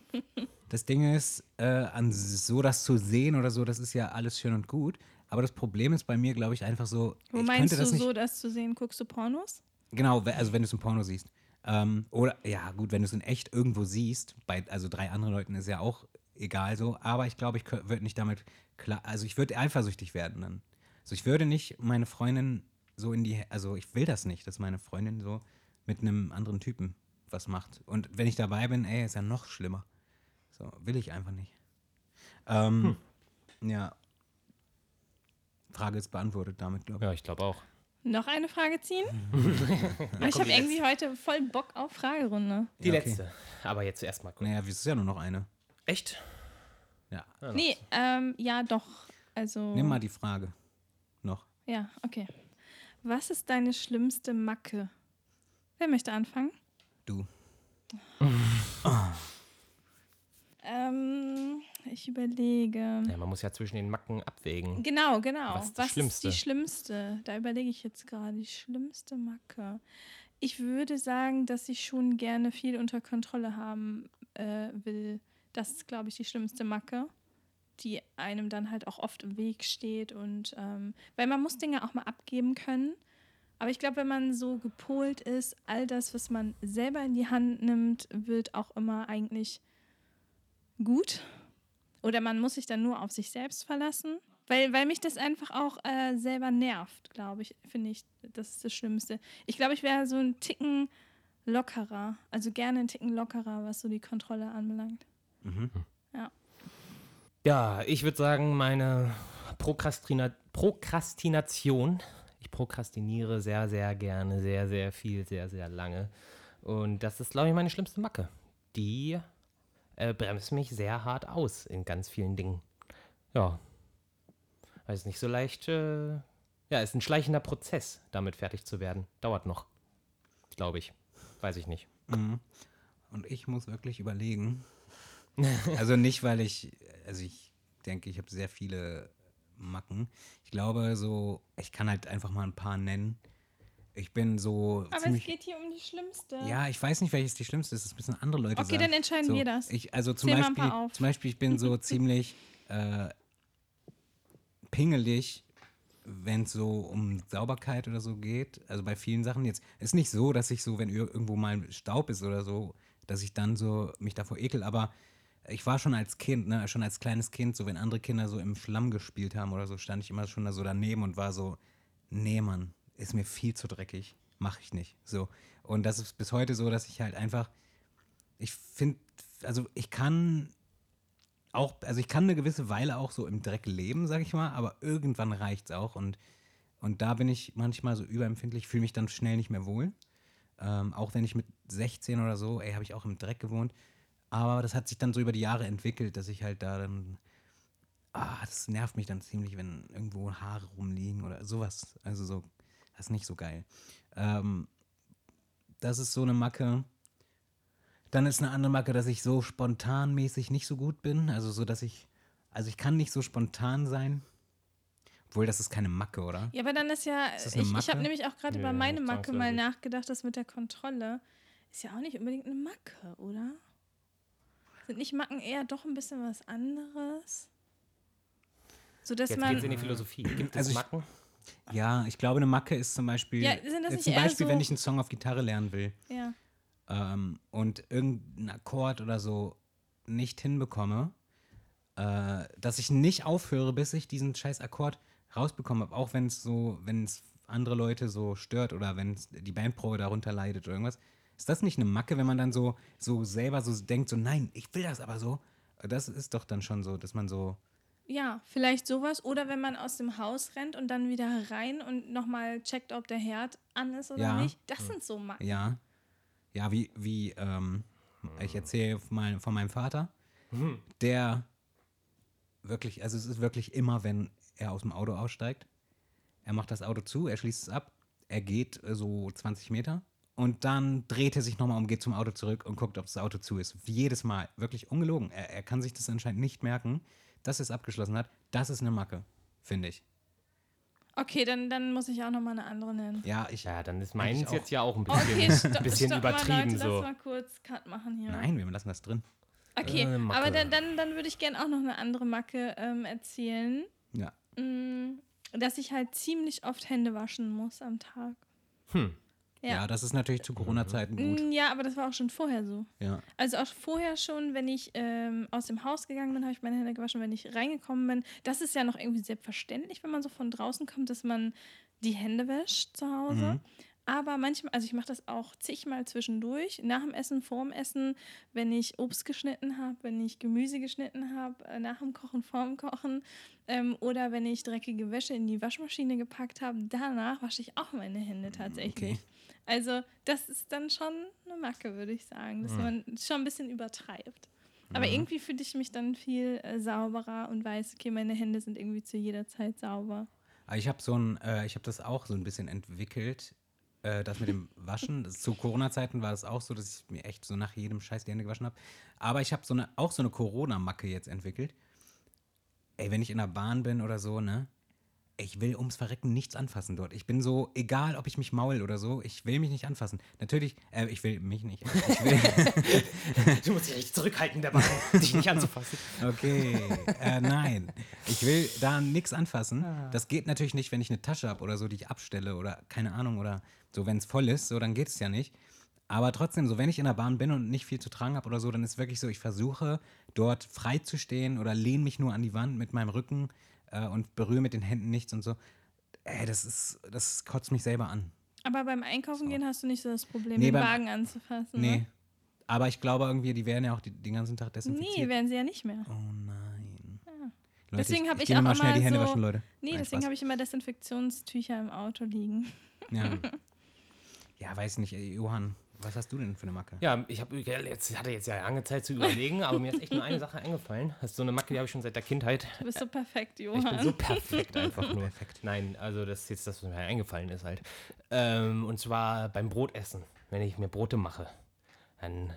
das Ding ist, äh, an so das zu sehen oder so, das ist ja alles schön und gut. Aber das Problem ist bei mir, glaube ich, einfach so. Wo ich meinst du das nicht, so, das zu sehen? Guckst du Pornos? Genau, also wenn du es im Porno siehst. Ähm, oder, ja, gut, wenn du es in echt irgendwo siehst, bei also drei anderen Leuten ist ja auch egal so, aber ich glaube, ich würde nicht damit klar, also ich würde eifersüchtig werden dann. Also ich würde nicht meine Freundin so in die, also ich will das nicht, dass meine Freundin so mit einem anderen Typen was macht. Und wenn ich dabei bin, ey, ist ja noch schlimmer. So, will ich einfach nicht. Ähm, Ja. Frage ist beantwortet damit, glaube ich. Ja, ich glaube auch. Noch eine Frage ziehen? ich habe irgendwie heute voll Bock auf Fragerunde. Die Ja, okay. letzte. Aber jetzt erstmal gucken. Naja, es ist ja nur noch eine. Echt? Ja. Nee, ähm, ja doch. Also. Nimm mal die Frage. Noch. Ja, okay. Was ist deine schlimmste Macke? Wer möchte anfangen? Du. Ähm, ich überlege. Ja, man muss ja zwischen den Macken abwägen. Genau, genau. Was ist die Was ist schlimmste? die schlimmste? Da überlege ich jetzt gerade. Die schlimmste Macke. Ich würde sagen, dass ich schon gerne viel unter Kontrolle haben äh, will. Das ist, glaube ich, die schlimmste Macke, die einem dann halt auch oft im Weg steht. Und ähm, weil man muss Dinge auch mal abgeben können. Aber ich glaube, wenn man so gepolt ist, all das, was man selber in die Hand nimmt, wird auch immer eigentlich gut. Oder man muss sich dann nur auf sich selbst verlassen. Weil, weil mich das einfach auch äh, selber nervt, glaube ich, finde ich. Das ist das Schlimmste. Ich glaube, ich wäre so ein Ticken lockerer. Also gerne ein Ticken lockerer, was so die Kontrolle anbelangt. Ja, ich würde sagen, meine Prokrastina Prokrastination. Ich prokrastiniere sehr, sehr gerne, sehr, sehr viel, sehr, sehr lange. Und das ist, glaube ich, meine schlimmste Macke. Die äh, bremst mich sehr hart aus in ganz vielen Dingen. Ja. Weil es nicht so leicht. Äh, ja, ist ein schleichender Prozess, damit fertig zu werden. Dauert noch. Glaube ich. Weiß ich nicht. Und ich muss wirklich überlegen. also nicht, weil ich, also ich denke, ich habe sehr viele Macken. Ich glaube so, ich kann halt einfach mal ein paar nennen. Ich bin so Aber ziemlich. es geht hier um die schlimmste. Ja, ich weiß nicht, welches die schlimmste ist. Das müssen andere Leute Okay, sagen. dann entscheiden so, wir das. Ich, also zum Zähl Beispiel, zum Beispiel, ich bin so ziemlich, äh, pingelig, wenn es so um Sauberkeit oder so geht. Also bei vielen Sachen jetzt ist nicht so, dass ich so, wenn ir- irgendwo mal Staub ist oder so, dass ich dann so mich davor ekel, aber ich war schon als Kind, ne, schon als kleines Kind, so wenn andere Kinder so im Schlamm gespielt haben oder so, stand ich immer schon da so daneben und war so, nee, Mann, ist mir viel zu dreckig, mach ich nicht. So. Und das ist bis heute so, dass ich halt einfach, ich finde, also ich kann auch, also ich kann eine gewisse Weile auch so im Dreck leben, sag ich mal, aber irgendwann reicht's auch und, und da bin ich manchmal so überempfindlich, fühle mich dann schnell nicht mehr wohl. Ähm, auch wenn ich mit 16 oder so, ey, habe ich auch im Dreck gewohnt. Aber das hat sich dann so über die Jahre entwickelt, dass ich halt da dann, ah, das nervt mich dann ziemlich, wenn irgendwo Haare rumliegen oder sowas. Also so, das ist nicht so geil. Ähm, das ist so eine Macke. Dann ist eine andere Macke, dass ich so spontanmäßig nicht so gut bin. Also so, dass ich, also ich kann nicht so spontan sein. Obwohl, das ist keine Macke, oder? Ja, aber dann ist ja, Ist ich, ich habe nämlich auch gerade Nö, über meine Macke mal nachgedacht, das mit der Kontrolle ist ja auch nicht unbedingt eine Macke, oder? Sind nicht Macken eher doch ein bisschen was anderes? So dass Jetzt man. geht's in die Philosophie. Gibt Also es ich- Macken? Ja, ich glaube, eine Macke ist zum Beispiel, Ja, sind das äh, nicht zum Beispiel, so- wenn ich einen Song auf Gitarre lernen will Ja. ähm, und irgendeinen Akkord oder so nicht hinbekomme, äh, dass ich nicht aufhöre, bis ich diesen scheiß Akkord rausbekommen habe, auch wenn es so, wenn es andere Leute so stört oder wenn die Bandprobe darunter leidet oder irgendwas. Ist das nicht eine Macke, wenn man dann so, so selber so denkt, so nein, ich will das aber so? Das ist doch dann schon so, dass man so, Ja, vielleicht sowas. Oder wenn man aus dem Haus rennt und dann wieder rein und nochmal checkt, ob der Herd an ist oder Ja. nicht. Das sind so Macken. Ja. Ja, wie, wie, ähm, ich erzähle von meinem, von meinem Vater, der wirklich, also es ist wirklich immer, wenn er aus dem Auto aussteigt, er macht das Auto zu, er schließt es ab, er geht äh, so 20 Meter und dann dreht er sich nochmal um, geht zum Auto zurück und guckt, ob das Auto zu ist. Jedes Mal, wirklich ungelogen. Er, er kann sich das anscheinend nicht merken, dass er es abgeschlossen hat. Das ist eine Macke, finde ich. Okay, dann, dann muss ich auch nochmal eine andere nennen. Ja, ich, Ja, dann ist meins jetzt ja auch ein bisschen, Okay, stopp, bisschen stopp übertrieben mal, Leute, so. Lass mal kurz Cut machen hier. nein, wir lassen das drin. Okay, Äh, aber dann, dann, dann würde ich gerne auch noch eine andere Macke ähm, erzählen. Ja. Mm, dass ich halt ziemlich oft Hände waschen muss am Tag. Hm. Ja. Ja, das ist natürlich zu Corona-Zeiten gut. Mm, Ja, aber das war auch schon vorher so. Ja. Also auch vorher schon, wenn ich ähm, aus dem Haus gegangen bin, habe ich meine Hände gewaschen. Wenn ich reingekommen bin, das ist ja noch irgendwie selbstverständlich, wenn man so von draußen kommt, dass man die Hände wäscht zu Hause. Mhm. Aber manchmal, also ich mache das auch zigmal zwischendurch, nach dem Essen, vorm Essen, wenn ich Obst geschnitten habe, wenn ich Gemüse geschnitten habe, äh, nach dem Kochen, vorm Kochen ähm, oder wenn ich dreckige Wäsche in die Waschmaschine gepackt habe, danach wasche ich auch meine Hände tatsächlich. Okay. Also das ist dann schon eine Macke, würde ich sagen, dass man schon ein bisschen übertreibt. Aber irgendwie fühle ich mich dann viel äh, sauberer und weiß, okay, meine Hände sind irgendwie zu jeder Zeit sauber. Aber ich habe so ein, äh, ich habe das auch so ein bisschen entwickelt, äh, das mit dem Waschen. Das, zu Corona-Zeiten war das auch so, dass ich mir echt so nach jedem Scheiß die Hände gewaschen habe. Aber ich habe so eine, auch so eine Corona-Macke jetzt entwickelt. Ey, wenn ich in der Bahn bin oder so, ne? Ich will ums Verrecken nichts anfassen dort. Ich bin so, egal ob ich mich maul oder so, ich will mich nicht anfassen. Natürlich, äh, ich will mich nicht. Ich will, Du musst dich richtig zurückhalten, Mann, dich nicht anzufassen. Okay, äh, nein. Ich will da nichts anfassen. Das geht natürlich nicht, wenn ich eine Tasche habe oder so, die ich abstelle oder keine Ahnung oder so, wenn es voll ist, so, dann geht es ja nicht. Aber trotzdem, so, wenn ich in der Bahn bin und nicht viel zu tragen habe oder so, dann ist wirklich so, ich versuche dort frei zu stehen oder lehne mich nur an die Wand mit meinem Rücken äh, und berühre mit den Händen nichts und so. Ey, das ist, das kotzt mich selber an. Aber beim Einkaufen gehen hast du nicht so das Problem, Nee, den beim- Wagen anzufassen. Nee. Ne? Aber ich glaube irgendwie, die werden ja auch die, den ganzen Tag desinfiziert. Nee, werden sie ja nicht mehr. Oh nein. Leute, Deswegen habe ich, geh auch mal immer schnell die Hände so, waschen, Leute. Nee, Nein, deswegen habe ich immer Desinfektionstücher im Auto liegen. Ja. ja, weiß nicht, ey, Johann, was hast du denn für eine Macke? Ja, ich habe jetzt hatte jetzt ja lange Zeit zu überlegen, aber mir ist echt nur eine Sache eingefallen. Das ist so eine Macke, die habe ich schon seit der Kindheit. Du bist so perfekt, Ich bin Johann. so perfekt einfach nur. Nein, also das ist jetzt das, was mir eingefallen ist halt. Ähm, und zwar beim Brotessen, wenn ich mir Brote mache, dann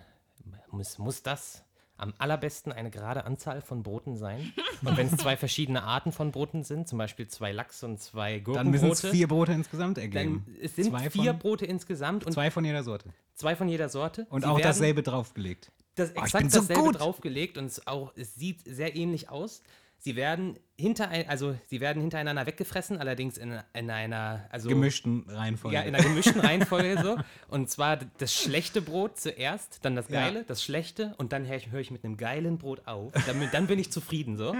muss, muss das am allerbesten eine gerade Anzahl von Broten sein. Und wenn es zwei verschiedene Arten von Broten sind, zum Beispiel zwei Lachs und zwei Dann müssen es Gurkenbrote, vier Brote insgesamt dann ergeben. es sind zwei vier von, Brote insgesamt und Zwei von jeder Sorte. zwei von jeder Sorte. Und Sie auch dasselbe draufgelegt. das Oh, exakt so dasselbe gut. draufgelegt und es, auch, es sieht sehr ähnlich aus. Sie werden hinter also sie werden hintereinander weggefressen, allerdings in, in einer also Gemischten Reihenfolge. ja, in einer gemischten Reihenfolge so. Und zwar das schlechte Brot zuerst, dann das Ja. geile, das schlechte und dann höre ich, hör ich mit einem geilen Brot auf. Damit, dann bin ich zufrieden so.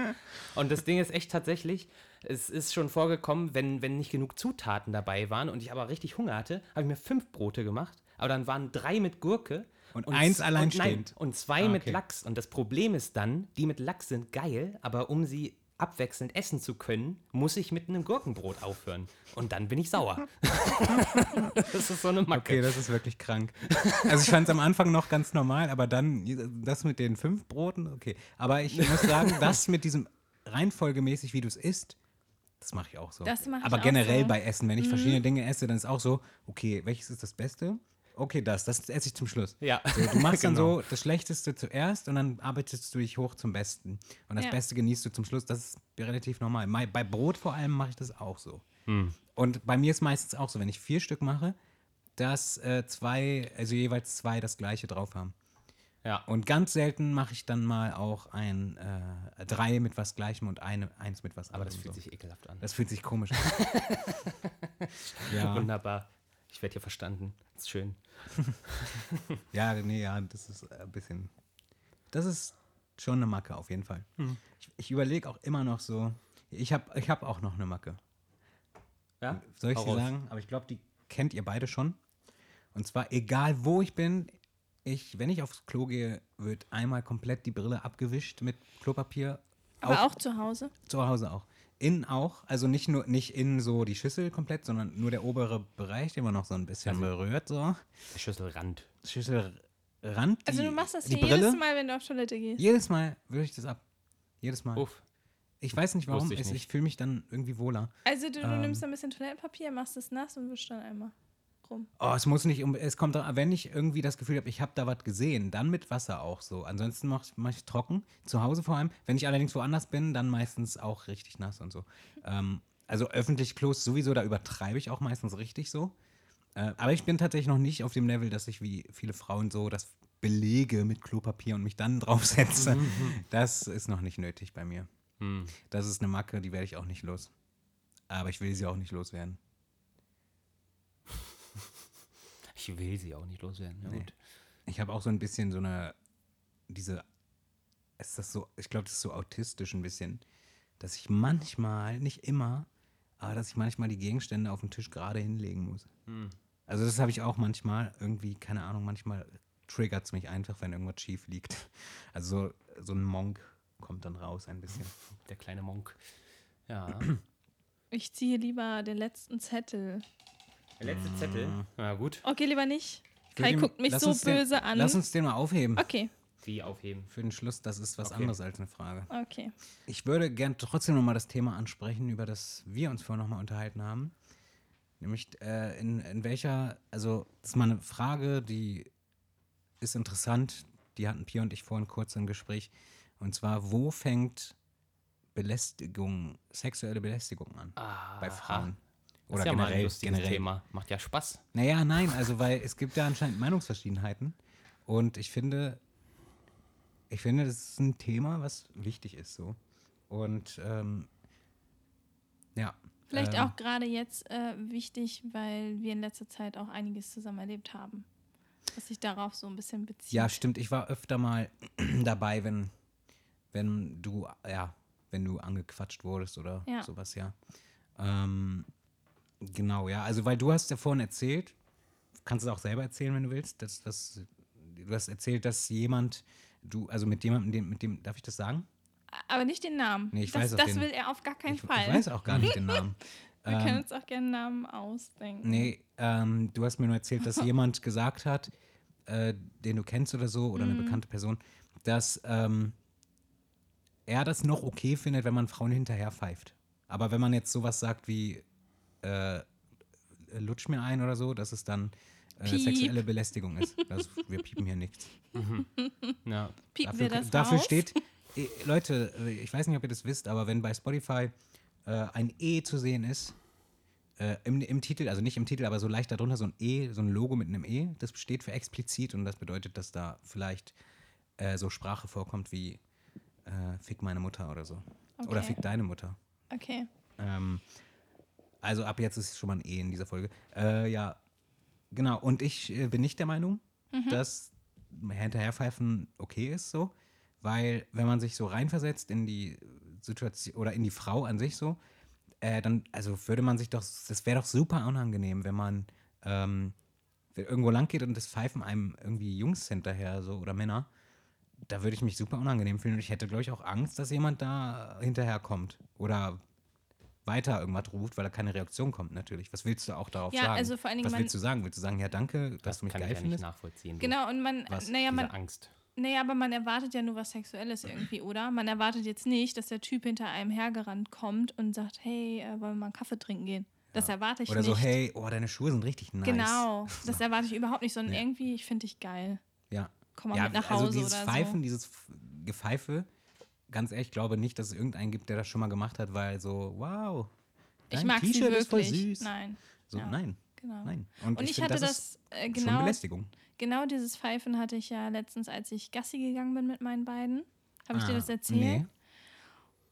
Und das Ding ist echt tatsächlich, es ist schon vorgekommen, wenn, wenn nicht genug Zutaten dabei waren und ich aber richtig Hunger hatte, habe ich mir fünf Brote gemacht, aber dann waren drei mit Gurke. Und eins z- allein und nein. Und zwei Ah, mit okay. Lachs. Und das Problem ist dann, die mit Lachs sind geil, aber um sie abwechselnd essen zu können, muss ich mit einem Gurkenbrot aufhören. Und dann bin ich sauer. das ist so eine Macke. Okay, das ist wirklich krank. Also ich fand es am Anfang noch ganz normal, aber dann das mit den fünf Broten, okay. Aber ich muss sagen, das mit diesem reihenfolgemäßig, wie du es isst, das mache ich auch so. Das mache ich aber auch generell so. bei Essen, wenn ich verschiedene Dinge esse, dann ist auch so, okay, welches ist das Beste? Okay, das, das esse ich zum Schluss. Ja. So, du machst dann Genau. so das Schlechteste zuerst und dann arbeitest du dich hoch zum Besten. Und das Ja. Beste genießt du zum Schluss. Das ist relativ normal. Bei Brot vor allem mache ich das auch so. Hm. Und bei mir ist meistens auch so, wenn ich vier Stück mache, dass äh, zwei, also jeweils zwei das gleiche drauf haben. Ja. Und ganz selten mache ich dann mal auch ein äh, drei mit was Gleichem und eine, eins mit was Aber das anderem fühlt so. sich ekelhaft an. Das fühlt sich komisch an. ja, Wunderbar. Ich werde hier verstanden. Das ist schön. ja, nee, ja, das ist ein bisschen. Das ist schon eine Macke auf jeden Fall. Hm. Ich, ich überlege auch immer noch so. Ich habe ich hab auch noch eine Macke. Ja? Soll ich Hau sie raus. sagen? Aber ich glaube, die kennt ihr beide schon. Und zwar, egal wo ich bin, ich, wenn ich aufs Klo gehe, wird einmal komplett die Brille abgewischt mit Klopapier. Aber auch zu Hause. zu Hause auch. Innen auch, also nicht nur nicht innen so die Schüssel komplett, sondern nur der obere Bereich, den man noch so ein bisschen Also berührt, so. Der Schüsselrand. Schüsselrand. Also die, du machst das hier Brille. jedes Mal, wenn du auf Toilette gehst. Jedes Mal würde ich das ab. Jedes Mal. Uff. Ich weiß nicht warum, Wusste ich ich, fühle mich dann irgendwie wohler. Also du, du Ähm. nimmst ein bisschen Toilettenpapier, machst es nass und wischst dann einmal rum. Oh, es muss nicht, um, es kommt, wenn ich irgendwie das Gefühl habe, ich habe da was gesehen, dann mit Wasser auch so. Ansonsten mache ich, mach ich trocken, zu Hause vor allem. Wenn ich allerdings woanders bin, dann meistens auch richtig nass und so. Ähm, also öffentlich Klos sowieso, da übertreibe ich auch meistens richtig so. Äh, aber ich bin tatsächlich noch nicht auf dem Level, dass ich wie viele Frauen so das belege mit Klopapier und mich dann draufsetze. Das ist noch nicht nötig bei mir. Hm. Das ist eine Macke, die werde ich auch nicht los. Aber ich will sie auch nicht loswerden. Ich will sie auch nicht loswerden. Ja, Nee. gut. Ich habe auch so ein bisschen so eine, diese, ist das so, ich glaube, das ist so autistisch ein bisschen, dass ich manchmal, nicht immer, aber dass ich manchmal die Gegenstände auf den Tisch gerade hinlegen muss. Also das habe ich auch manchmal, irgendwie, keine Ahnung, manchmal triggert es mich einfach, wenn irgendwas schief liegt. Also so, so ein Monk kommt dann raus ein bisschen. Der kleine Monk. Ja. Ich ziehe lieber den letzten Zettel. Der letzte Zettel. Na gut. Okay, lieber nicht. Kai den- guckt mich so uns den- böse an. Lass uns den mal aufheben. Okay, Wie aufheben. Für den Schluss, das ist was Okay. anderes als eine Frage. okay. Ich würde gern trotzdem nochmal das Thema ansprechen, über das wir uns vorhin nochmal unterhalten haben. Nämlich äh, in, in welcher, also das ist mal eine Frage, die ist interessant, die hatten Pia und ich vorhin kurz im Gespräch. Und zwar, wo fängt Belästigung, sexuelle Belästigung an? bei Frauen? Oder ist ja mal ein generell, lustiges generell. Thema. Macht ja Spaß. Naja, nein, also weil es gibt ja anscheinend Meinungsverschiedenheiten. Und ich finde, ich finde, das ist ein Thema, was wichtig ist so. Und ähm, ja. Vielleicht ähm, auch gerade jetzt äh, wichtig, weil wir in letzter Zeit auch einiges zusammen erlebt haben. Was sich darauf so ein bisschen bezieht. Ja, stimmt. Ich war öfter mal dabei, wenn, wenn du, ja, wenn du angequatscht wurdest oder Ja. sowas, ja. Ähm, genau, ja. Also, weil du hast ja vorhin erzählt, kannst es auch selber erzählen, wenn du willst, dass, dass du hast erzählt, dass jemand, du, also mit jemandem, dem- mit dem, darf ich das sagen? Aber nicht den Namen. Nee, ich das weiß auch das den- will er auf gar keinen ich, Fall. ich weiß auch gar nicht den Namen. wir ähm, können uns auch gerne Namen ausdenken. Nee, ähm, du hast mir nur erzählt, dass jemand gesagt hat, äh, den du kennst oder so, oder eine bekannte Person, dass ähm, er das noch okay findet, wenn man Frauen hinterher pfeift. Aber wenn man jetzt sowas sagt wie äh, lutsch mir ein oder so, dass es dann äh, sexuelle Belästigung ist. Das, wir piepen hier nichts. Ja. Piepen Dafür, wir das dafür raus? steht, eh, Leute, äh, ich weiß nicht, ob ihr das wisst, aber wenn bei Spotify äh, ein E zu sehen ist, äh, im, im Titel, also nicht im Titel, aber so leicht darunter so ein E, so ein Logo mit einem E, das steht für explizit und das bedeutet, dass da vielleicht äh, so Sprache vorkommt wie äh, Fick meine Mutter oder so. Oder Okay. fick deine Mutter. Okay. Ähm, also ab jetzt ist schon mal ein E in dieser Folge. Äh, ja, genau. Und ich äh, bin nicht der Meinung, dass Hinterherpfeifen okay ist so. Weil wenn man sich so reinversetzt in die Situation oder in die Frau an sich so, äh, dann, also würde man sich doch, das wäre doch super unangenehm, wenn man ähm, irgendwo lang geht und das pfeifen einem irgendwie Jungs hinterher so oder Männer. Da würde ich mich super unangenehm fühlen und ich hätte, glaube ich, auch Angst, dass jemand da hinterherkommt oder weiter irgendwas ruft, weil da keine Reaktion kommt natürlich. Was willst du auch darauf Ja, sagen? also vor allen Dingen Was man- willst du sagen? Willst du sagen, ja danke, dass Das du mich kann geil ich ja nicht findest? nachvollziehen. so Genau, und man, Was? naja, man, Angst. naja, aber man erwartet ja nur was Sexuelles irgendwie, oder? Man erwartet jetzt nicht, dass der Typ hinter einem hergerannt kommt und sagt, hey, äh, wollen wir mal einen Kaffee trinken gehen? Das erwarte ich Oder nicht. so, hey, oh, deine Schuhe sind richtig nice. Genau, das erwarte ich überhaupt nicht, sondern Ja. irgendwie, ich finde dich geil. Ja. Komm mal ja, mit nach also Hause dieses oder Pfeifen, so. dieses Gepfeife, ganz ehrlich, ich glaube nicht, dass es irgendeinen gibt, der das schon mal gemacht hat, weil so, wow, Ich dein mag sie T-Shirt ist voll wirklich. süß. Nein. So, Ja, nein, Genau. nein. Und, ich, find, hatte das, ist äh, genau, Belästigung. genau dieses Pfeifen hatte ich ja letztens, als ich Gassi gegangen bin mit meinen beiden. Habe ich dir Ah, das erzählt? Nee.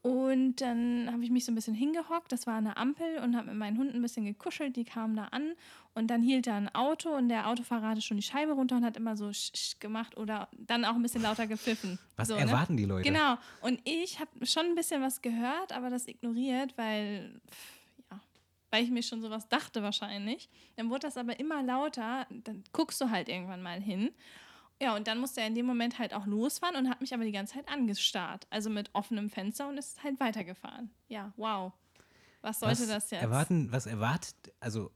Und dann habe ich mich so ein bisschen hingehockt. Das war eine Ampel und habe mit meinen Hunden ein bisschen gekuschelt. Die kamen da an und dann hielt da ein Auto und der Autofahrer hatte schon die Scheibe runter und hat immer so sch sch gemacht oder dann auch ein bisschen lauter gepfiffen. Was so, ne? erwarten die Leute? Genau. Und ich habe schon ein bisschen was gehört, aber das ignoriert, weil, ja, weil ich mir schon sowas dachte wahrscheinlich. Dann wurde das aber immer lauter. Dann guckst du halt irgendwann mal hin. Ja, und dann musste er in dem Moment halt auch losfahren und hat mich aber die ganze Zeit angestarrt. Also mit offenem Fenster und ist halt weitergefahren. Ja, wow. Was sollte was das jetzt? Erwarten, was erwartet, also,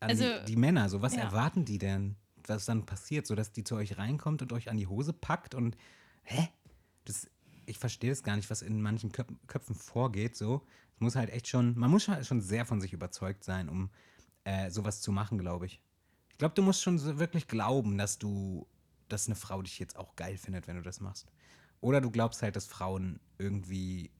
Also, die, die Männer, so was ja. erwarten die denn, was dann passiert, so dass die zu euch reinkommt und euch an die Hose packt und, hä? Das, ich verstehe das gar nicht, was in manchen Köp Köpfen vorgeht, so. Es muss halt echt schon, man muss schon- schon sehr von sich überzeugt sein, um äh, sowas zu machen, glaube ich. Ich glaube, du musst schon so wirklich glauben, dass du, dass eine Frau dich jetzt auch geil findet, wenn du das machst. Oder du glaubst halt, dass Frauen irgendwie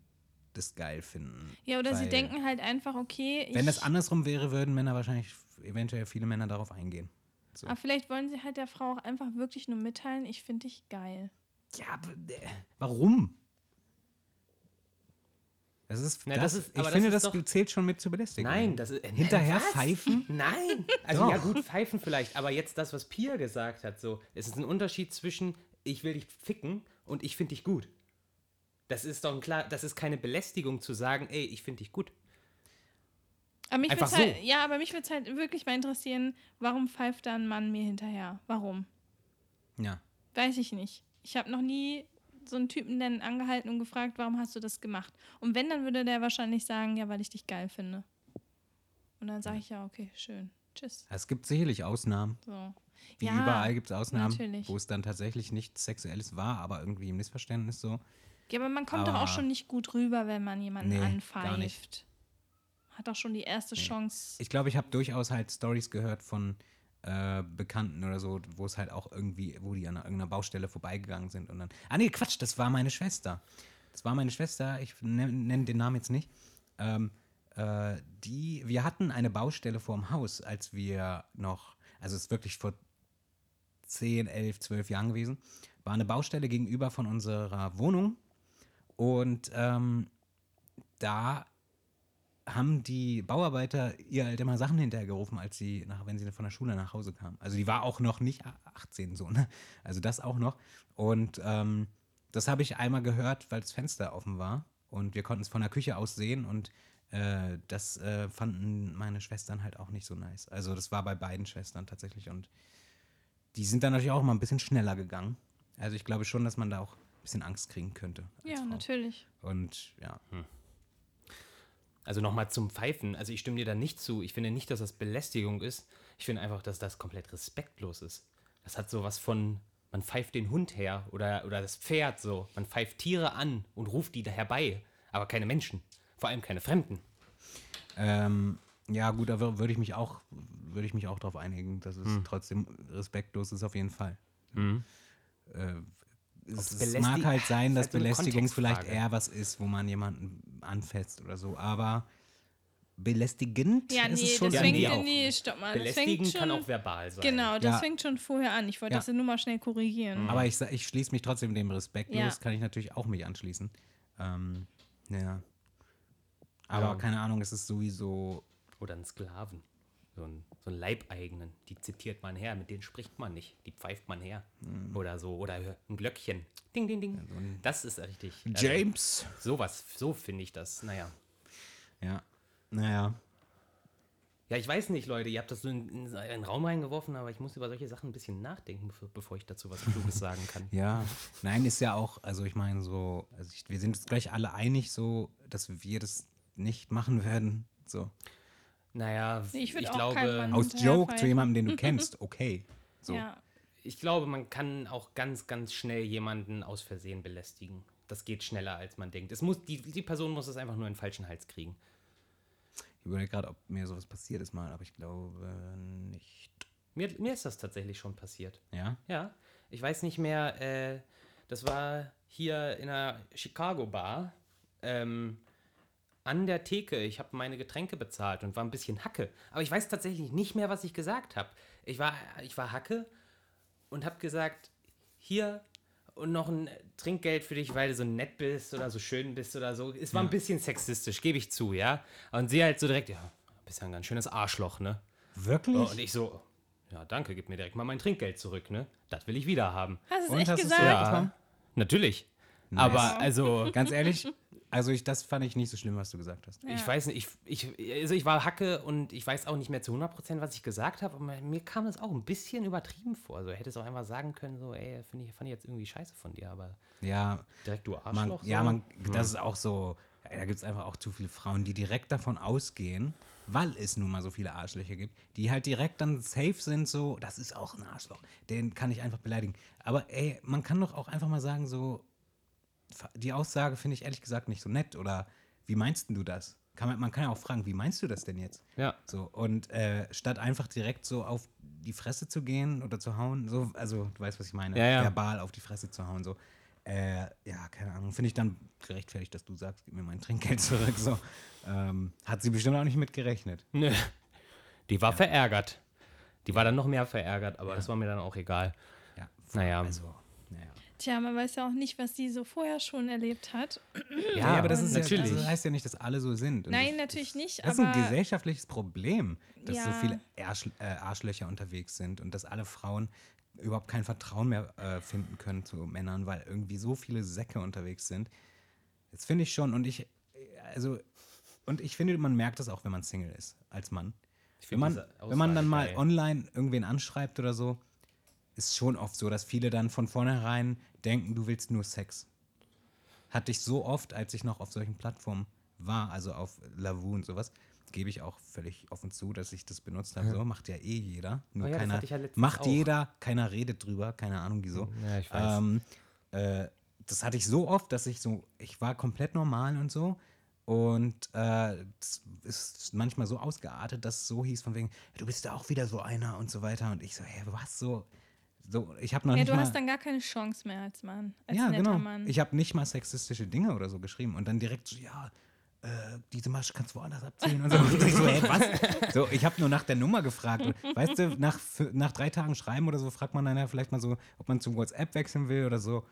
das geil finden. ja, oder sie denken halt einfach, okay, wenn das andersrum wäre, würden Männer wahrscheinlich, eventuell viele Männer darauf eingehen. So. aber vielleicht wollen sie halt der Frau auch einfach wirklich nur mitteilen, ich finde dich geil. Ja, aber, äh, warum? Das ist, Na, das, das ist- ich das finde, ist das doch- zählt schon mit zur Belästigung. Nein, das ist. äh, Hinterher was? pfeifen? Nein. Also ja, gut, pfeifen vielleicht. Aber jetzt das, was Pia gesagt hat, so. Es ist ein Unterschied zwischen, ich will dich ficken und ich finde dich gut. Das ist doch ein klar, das ist keine Belästigung zu sagen, ey, ich finde dich gut. Aber mich Einfach halt, so. ja, aber mich würde es halt wirklich mal interessieren, warum pfeift da ein Mann mir hinterher? Warum? Ja. Weiß ich nicht. Ich habe noch nie so einen Typen dann angehalten und gefragt, warum hast du das gemacht? Und wenn, dann würde der wahrscheinlich sagen, ja, weil ich dich geil finde. Und dann sage ich ja, okay, schön. Tschüss. Es gibt sicherlich Ausnahmen. So. Wie Ja, überall gibt es Ausnahmen, natürlich. wo es dann tatsächlich nichts Sexuelles war, aber irgendwie ein Missverständnis so. Ja, aber man kommt doch Aber- auch schon nicht gut rüber, wenn man jemanden Nee, gar anpfeift. nicht. Hat doch schon die erste Chance. Ich glaube, ich habe durchaus halt Stories gehört von äh, Bekannten oder so, wo es halt auch irgendwie, wo die an irgendeiner Baustelle vorbeigegangen sind und dann. Ah nee, Quatsch, das war meine Schwester. Das war meine Schwester, ich nenne nenn den Namen jetzt nicht. Ähm, äh, die, wir hatten eine Baustelle vorm Haus, als wir noch, also es ist wirklich vor 10, 11, 12 Jahren gewesen, war eine Baustelle gegenüber von unserer Wohnung und ähm, da haben die Bauarbeiter ihr halt immer Sachen hinterhergerufen, als sie nach, wenn sie von der Schule nach Hause kamen. Also die war auch noch nicht 18 so, ne? Also das auch noch. Und ähm, das habe ich einmal gehört, weil das Fenster offen war und wir konnten es von der Küche aus sehen und äh, das äh, fanden meine Schwestern halt auch nicht so nice. Also das war bei beiden Schwestern tatsächlich und die sind dann natürlich auch mal ein bisschen schneller gegangen. Also ich glaube schon, dass man da auch ein bisschen Angst kriegen könnte. Ja, Frau. natürlich. Und ja, Also nochmal zum Pfeifen. Also ich stimme dir da nicht zu. Ich finde nicht, dass das Belästigung ist. Ich finde einfach, dass das komplett respektlos ist. Das hat sowas von, man pfeift den Hund her oder, oder das Pferd so. Man pfeift Tiere an und ruft die da herbei. Aber keine Menschen. Vor allem keine Fremden. Ähm, ja, gut, da wür- würde ich mich auch, würde ich mich auch darauf einigen, dass es trotzdem respektlos ist auf jeden Fall. Äh, es, es mag halt sein, dass ist halt so Belästigung vielleicht eher was ist, wo man jemanden anfasst oder so, aber belästigend Ja, ist nee, es schon das Ja, fängt, nee, nee, auch. nee, stopp mal. Das Belästigen fängt schon, kann auch verbal sein. Genau, das Ja. fängt schon vorher an. Ich wollte Ja. das nur mal schnell korrigieren. Aber ich, ich schließe mich trotzdem dem respektlos, Ja. kann ich natürlich auch mich anschließen. Ähm, ja. Aber Ja. keine Ahnung, es ist sowieso. Oder einen Sklaven. So einen, so einen Leibeigenen. Die zitiert man her, mit denen spricht man nicht. Die pfeift man her. Mhm. Oder so. Oder ein Glöckchen. Ding, ding, ding. das ist richtig. Also, James! sowas, so finde ich das. Naja. Ja. Naja. Ja, ich weiß nicht, Leute, ihr habt das so in, in einen Raum reingeworfen, aber ich muss über solche Sachen ein bisschen nachdenken, bevor, bevor ich dazu was Kluges sagen kann. Ja. Nein, ist ja auch, also ich meine so, also ich, wir sind uns gleich alle einig, so, dass wir das nicht machen werden. So. Naja, Nee, ich ich glaube, Aus Joke zu jemandem, den du kennst, okay. So. Ja. ich glaube, man kann auch ganz, ganz schnell jemanden aus Versehen belästigen. Das geht schneller, als man denkt. Es muss, die, die Person muss es einfach nur in den falschen Hals kriegen. Ich überlege gerade, ob mir sowas passiert ist mal, aber ich glaube nicht. Mir, mir ist das tatsächlich schon passiert. Ja? Ja, ich weiß nicht mehr, äh, das war hier in einer Chicago Bar ähm, an der Theke. Ich habe meine Getränke bezahlt und war ein bisschen Hacke. Aber ich weiß tatsächlich nicht mehr, was ich gesagt habe. Ich war, ich war Hacke und habe gesagt, hier und noch ein Trinkgeld für dich, weil du so nett bist oder so schön bist oder so. Es war ein bisschen sexistisch, gebe ich zu, ja. Und sie halt so direkt, ja, bist ja ein ganz schönes Arschloch, ne? Wirklich? Oh, und ich so, ja, danke, gib mir direkt mal mein Trinkgeld zurück, ne? Das will ich wieder haben. Hast du Und es echt hast du's gesagt? zurückbekommen? Natürlich. Aber also, Ganz ehrlich, also ich, das fand ich nicht so schlimm, was du gesagt hast. ich weiß nicht, ich, ich, also ich war Hacke und ich weiß auch nicht mehr zu 100%, was ich gesagt habe, aber mir kam das auch ein bisschen übertrieben vor. So hätte es auch einfach sagen können, so, ey, finde ich, fand ich jetzt irgendwie scheiße von dir, aber Ja, direkt du man, Arschloch. ja, so? man, das ist auch so, da gibt es einfach auch zu viele Frauen, die direkt davon ausgehen, weil es nun mal so viele Arschlöcher gibt, die halt direkt dann safe sind, so, das ist auch ein Arschloch, den kann ich einfach beleidigen. Aber ey, man kann doch auch einfach mal sagen, so, die Aussage finde ich ehrlich gesagt nicht so nett oder wie meinst du das? Kann man, man kann ja auch fragen, wie meinst du das denn jetzt? Ja. So, und äh, statt einfach direkt so auf die Fresse zu gehen oder zu hauen, so, also du weißt, was ich meine, Ja, ja. verbal auf die Fresse zu hauen, so, äh, ja, keine Ahnung, finde ich dann gerechtfertigt, dass du sagst, gib mir mein Trinkgeld zurück, so. Ähm, hat sie bestimmt auch nicht mit gerechnet. Nö. Die war verärgert. Die war dann noch mehr verärgert, aber das war mir dann auch egal. Ja, Naja. Also, naja. Tja, man weiß ja auch nicht, was die so vorher schon erlebt hat. Ja, aber das ist natürlich. Ja, das heißt ja nicht, dass alle so sind. Und Nein, das, natürlich nicht, Das ist ein gesellschaftliches Problem, dass so Ja. viele Arsch, äh, Arschlöcher unterwegs sind und dass alle Frauen überhaupt kein Vertrauen mehr äh, finden können zu Männern, weil irgendwie so viele Säcke unterwegs sind. Das finde ich schon und ich, also, und ich finde, man merkt das auch, wenn man Single ist, als Mann. Ich Wenn man, wenn man dann mal online irgendwen anschreibt oder so, ist schon oft so, dass viele dann von vornherein denken, du willst nur Sex. Hatte ich so oft, als ich noch auf solchen Plattformen war, also auf Lavu und sowas, gebe ich auch völlig offen zu, dass ich das benutzt habe. So macht ja eh jeder. Nur Oh ja, keiner ja macht auch. jeder, keiner redet drüber, keine Ahnung wieso. Ja, ich weiß. Ähm, äh, das hatte ich so oft, dass ich so, ich war komplett normal und so. Und äh, das ist manchmal so ausgeartet, dass es so hieß von wegen, du bist ja auch wieder so einer und so weiter. Und ich so, hä, was so? So, ich habe noch ja, nicht du mal, hast dann gar keine Chance mehr als Mann. Als ja, netter genau. Mann. Ich habe nicht mal sexistische Dinge oder so geschrieben und dann direkt so, ja, äh, diese Masche kannst du woanders abziehen und so. Und ich so, hä, was? So, ich habe nur nach der Nummer gefragt. Und, weißt du, nach, nach drei Tagen Schreiben oder so fragt man dann ja vielleicht mal so, ob man zu WhatsApp wechseln will oder so.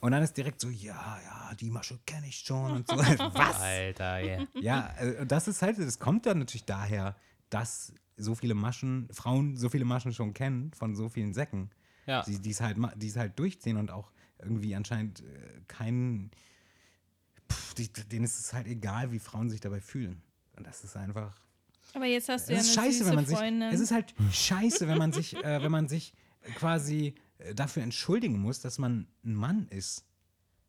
Und dann ist direkt so, ja, ja, die Masche kenne ich schon und so. Was? Alter, yeah. Ja, äh, das ist halt, das kommt dann natürlich daher, dass so viele Maschen, Frauen so viele Maschen schon kennen von so vielen Säcken. Ja. Die die es halt, ma- die es halt durchziehen und auch irgendwie anscheinend äh, keinen, pff, die, denen ist es halt egal, wie Frauen sich dabei fühlen. Und das ist einfach, Aber jetzt hast du es ja ist eine scheiße, süße wenn man sich, Freundin. es ist halt scheiße, wenn man sich, äh, wenn man sich quasi äh, dafür entschuldigen muss, dass man ein Mann ist.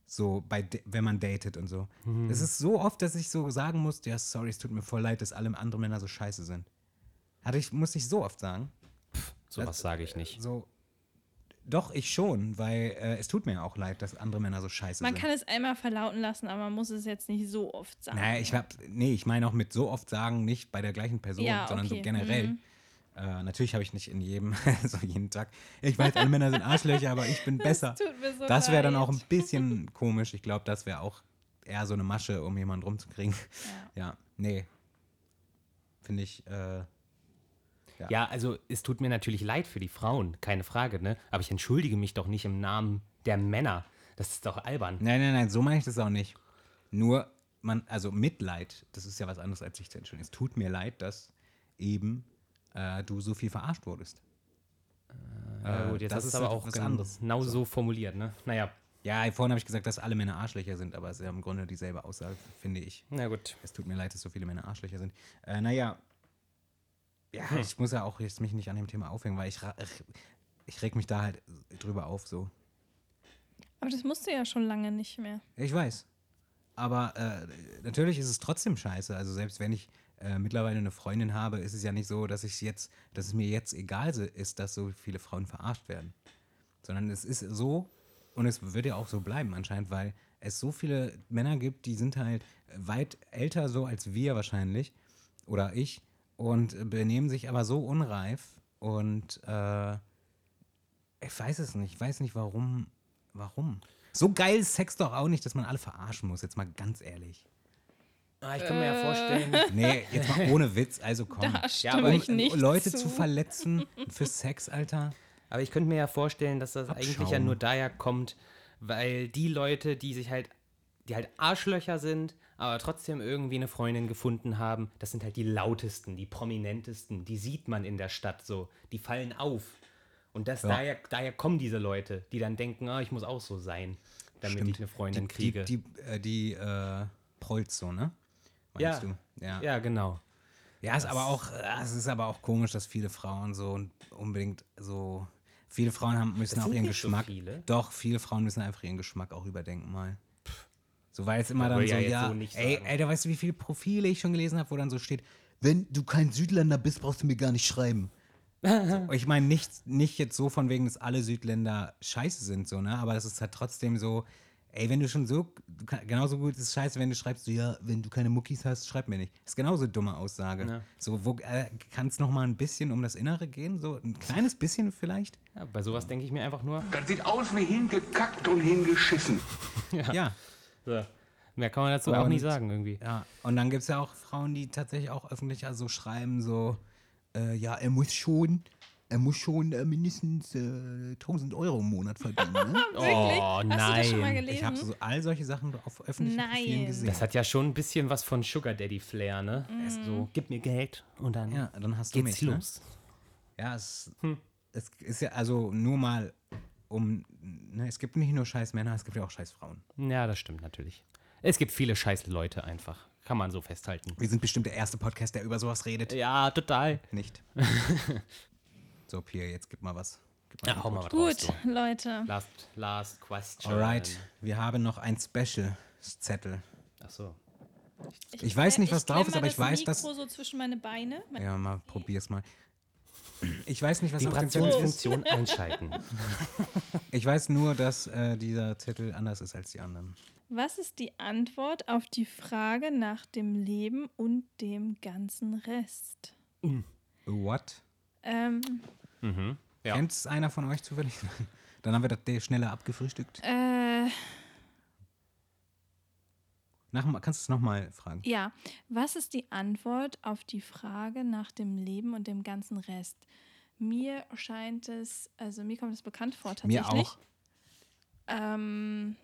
So, bei, wenn man datet und so. Es ist so oft, dass ich so sagen muss, ja, sorry, es tut mir voll leid, dass alle andere Männer so scheiße sind. Hatte ich, muss ich so oft sagen. Sowas sage ich nicht. So, doch, ich schon, weil äh, es tut mir ja auch leid, dass andere Männer so scheiße man sind. kann es einmal verlauten lassen, aber man muss es jetzt nicht so oft sagen. Naja, ich hab, nee, ich meine auch mit so oft sagen, nicht bei der gleichen Person, Ja, sondern so okay, generell. mhm. Äh, natürlich habe ich nicht in jedem, so jeden Tag. Ich weiß, alle Männer sind Arschlöcher, aber ich bin besser. tut mir so das wäre dann auch ein bisschen komisch. Ich glaube, das wäre auch eher so eine Masche, um jemanden rumzukriegen. Ja, nee. Finde ich, äh, Ja, also es tut mir natürlich leid für die Frauen, keine Frage, ne? Aber ich entschuldige mich doch nicht im Namen der Männer. Das ist doch albern. nein, nein, nein, so meine ich das auch nicht. Nur, man, also Mitleid, das ist ja was anderes als sich zu entschuldigen. Es tut mir leid, dass eben äh, du so viel verarscht wurdest. Ja, Äh, gut, jetzt das hast du ist aber auch was anderes. genau so formuliert, ne? Naja, Ja, vorhin habe ich gesagt, dass alle Männer Arschlöcher sind, aber es ist ja im Grunde dieselbe Aussage, finde ich. na gut. Es tut mir leid, dass so viele Männer Arschlöcher sind. Äh, naja, ja, Hm. ich muss ja auch jetzt mich nicht an dem Thema aufhängen, weil ich, ich, ich reg mich da halt drüber auf so. Aber das musst du ja schon lange nicht mehr. Ich weiß. Aber äh, natürlich ist es trotzdem scheiße. Also selbst wenn ich äh, mittlerweile eine Freundin habe, ist es ja nicht so, dass ich jetzt, dass es mir jetzt egal ist, dass so viele Frauen verarscht werden. Sondern es ist so, und es wird ja auch so bleiben anscheinend, weil es so viele Männer gibt, die sind halt weit älter so als wir wahrscheinlich oder ich und benehmen sich aber so unreif und äh, ich weiß es nicht. Ich weiß nicht, warum. Warum? So geil ist Sex doch auch nicht, dass man alle verarschen muss. Jetzt mal ganz ehrlich. Ah, ich kann mir ja vorstellen. Nee, jetzt mal ohne Witz. Also komm. Da stimme aber ich nicht Leute zu. zu verletzen für Sex, Alter. Aber ich könnte mir ja vorstellen, dass das eigentlich ja nur daher kommt, weil die Leute, die sich halt, die halt Arschlöcher sind, aber trotzdem irgendwie eine Freundin gefunden haben, das sind halt die lautesten, die prominentesten, die sieht man in der Stadt so, die fallen auf. Und das, Ja. daher, daher kommen diese Leute, die dann denken, ah, ich muss auch so sein, damit ich eine Freundin die, kriege. Die, die, äh, die äh, Prolz so, ne? ja, Meinst du? Ja. ja, genau. Ja, ist aber auch, äh, es ist aber auch komisch, dass viele Frauen so unbedingt so. Viele Frauen haben, müssen auch ihren nicht so Geschmack. viele. Doch, viele Frauen müssen einfach ihren Geschmack auch überdenken mal. So, weil es immer Ja, dann so, ja jetzt ja, so nicht ey, sagen. Alter, weißt du, wie viele Profile ich schon gelesen habe, wo dann so steht, wenn du kein Südländer bist, brauchst du mir gar nicht schreiben. so, ich meine, nicht, nicht jetzt so von wegen, dass alle Südländer scheiße sind, so, ne? Aber das ist halt trotzdem so, ey, wenn du schon so, genauso gut ist es scheiße, wenn du schreibst, so, ja, wenn du keine Muckis hast, schreib mir nicht. ist genauso eine dumme Aussage. Ja. So, wo äh, kann es noch mal ein bisschen um das Innere gehen? So ein kleines bisschen vielleicht? Ja, bei sowas denke ich mir einfach nur, Das sieht aus wie hingekackt und hingeschissen. Ja. so, mehr kann man dazu auch Und- nicht sagen irgendwie. Ja, und dann gibt es ja auch Frauen, die tatsächlich auch öffentlich also schreiben, so, äh, ja, er muss schon, er muss schon äh, mindestens äh, 1000 Euro im Monat verdienen. Ne? Wirklich? Oh, Hast du das schon mal nein. gelesen? Ich habe so all solche Sachen auf öffentlichen Profilen Nein. gesehen. Das hat ja schon ein bisschen was von Sugar Daddy Flair, ne? So, gib mir Geld und dann ja, dann hast du geht's mich. Ne? los. Ja, es, es ist ja also nur mal um, ne, es gibt nicht nur scheiß Männer, es gibt ja auch scheiß Frauen. Ja, das stimmt natürlich. Es gibt viele scheiß Leute einfach. Kann man so festhalten. Wir sind bestimmt der erste Podcast, der über sowas redet. Ja, total. Nicht. so, Pierre, jetzt gib mal was. Gib Ja, hau mal was Gut, raus. Leute. Last, last question. Alright, wir haben noch ein Special-Zettel. Achso. Ich weiß nicht, was klemm drauf ist, mal aber ich das weiß, dass- Mikro so zwischen meine Beine. Mein- Ja, mal probier's mal. Ich weiß nicht, was. Vibrationsfunktion einschalten. Ich weiß nur, dass äh, dieser Zettel anders ist als die anderen. Was ist die Antwort auf die Frage nach dem Leben und dem ganzen Rest? What? Ähm, Ja. Kennt es einer von euch zufällig? Dann haben wir das schneller abgefrühstückt. äh, Nach, kannst du es nochmal fragen? ja, was ist die Antwort auf die Frage nach dem Leben und dem ganzen Rest? Mir scheint es, also mir kommt es bekannt vor tatsächlich. Mir auch. Ähm,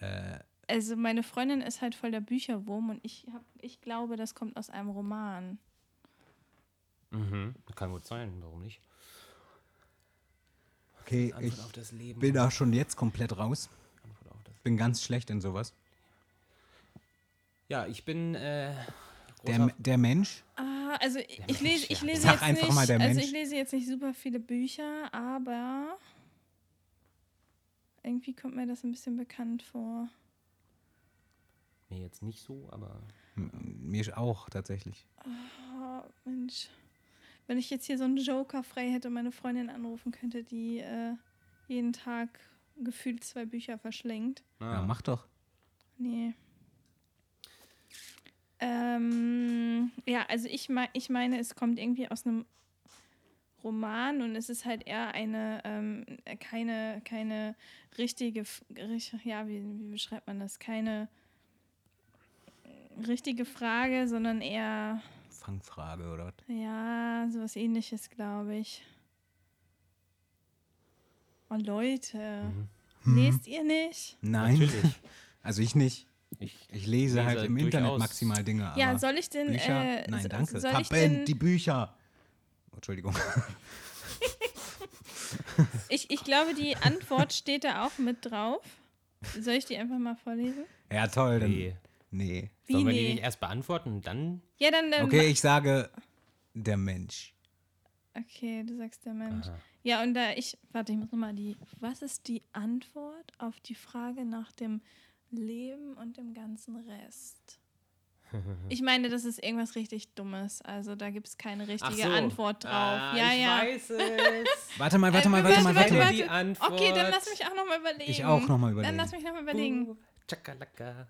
Äh, also meine Freundin ist halt voll der Bücherwurm und ich, hab, ich glaube, das kommt aus einem Roman. Mhm. Kann gut sein, warum nicht? okay, ich auf das Leben. bin da schon jetzt komplett raus. Bin ganz schlecht in sowas. Ja, ich bin äh, Der, der Mensch, Ah, also ich, ich lese, ich ja. lese Sag jetzt einfach nicht, mal der also Mensch. ich lese jetzt nicht super viele Bücher, aber irgendwie kommt mir das ein bisschen bekannt vor. mir jetzt nicht so, aber mir auch tatsächlich. Oh, Mensch. Wenn ich jetzt hier so einen Joker frei hätte und meine Freundin anrufen könnte, die äh, jeden Tag gefühlt zwei Bücher verschlingt. Ja, mach doch. Nee. Ähm, ja, also ich, mei- ich meine, es kommt irgendwie aus einem Roman und es ist halt eher eine, ähm, keine, keine richtige, ja, wie, wie beschreibt man das? Keine richtige Frage, sondern eher, Fangfrage oder was? ja, sowas ähnliches, glaube ich. Oh, Leute. Lest ihr nicht? Nein. natürlich. Also ich nicht. Ich, Ich lese, halt Lese im Internet maximal Dinge. Ja, soll ich denn. Bücher? Äh, Nein, danke. Soll ich, denn, die Bücher. Entschuldigung. ich, ich glaube, die Antwort steht da auch mit drauf. Soll ich die einfach mal vorlesen? Ja, toll. Dann, Nee. nee. Wie Sollen wir die nee? nicht erst beantworten und dann? Ja, dann. dann Okay, ich sage der Mensch. Okay, du sagst der Mensch. Ja, und da ich, warte, ich muss nochmal die, was ist die Antwort auf die Frage nach dem Leben und dem ganzen Rest? Ich meine, das ist irgendwas richtig Dummes. Also da gibt es keine richtige Antwort drauf. Ah, ja, ich ja. weiß es. Warte mal, warte Äh, mal, warte mal, warte, mal. Die warte. Antwort. Okay, dann lass mich auch nochmal überlegen. Ich auch noch mal Dann überlegen. lass mich nochmal überlegen. Uh, Chakalaka.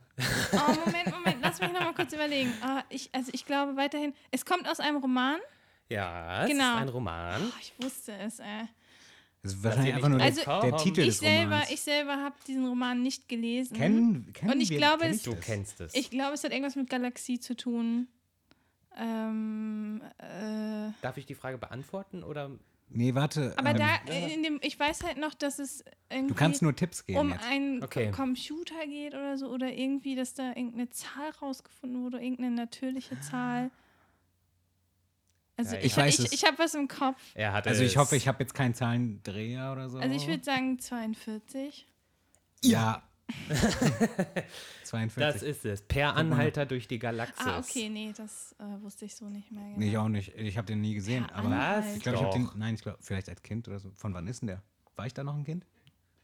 Oh, Moment, Moment, lass mich nochmal kurz überlegen. Ah, ich, also ich glaube weiterhin, es kommt aus einem Roman. Ja, es Genau. ist ein Roman. Oh, ich wusste es, äh. Das ist wahrscheinlich einfach nur nicht der, Also, der Titel Ich des selber, Romans. ich selber habe diesen Roman nicht gelesen. kennen, kennen Und ich wir, glaube, es- Du kennst es. Ich glaube, es hat irgendwas mit Galaxie zu tun. Ähm, äh, Darf ich die Frage beantworten oder? Nee, warte. aber ähm, da, in dem, ich weiß halt noch, dass es irgendwie du kannst nur Tipps geben um jetzt. einen Okay. Computer geht oder so oder irgendwie, dass da irgendeine Zahl rausgefunden wurde, irgendeine natürliche Zahl. Also Ja, ich, ich weiß ich, ich habe was im Kopf. Er hat Also ich hoffe, ich habe jetzt keinen Zahlendreher oder so. Also ich würde sagen 42. Ja. 42. Das ist es. Per Anhalter durch die Galaxis. Ah, okay, nee, das äh, wusste ich so nicht mehr. Genau. Nee, ich auch nicht. Ich habe den nie gesehen. Per aber Anhalter. ich glaube, ich habe den. Nein, ich glaube, vielleicht als Kind oder so. Von wann ist denn der? War ich da noch ein Kind?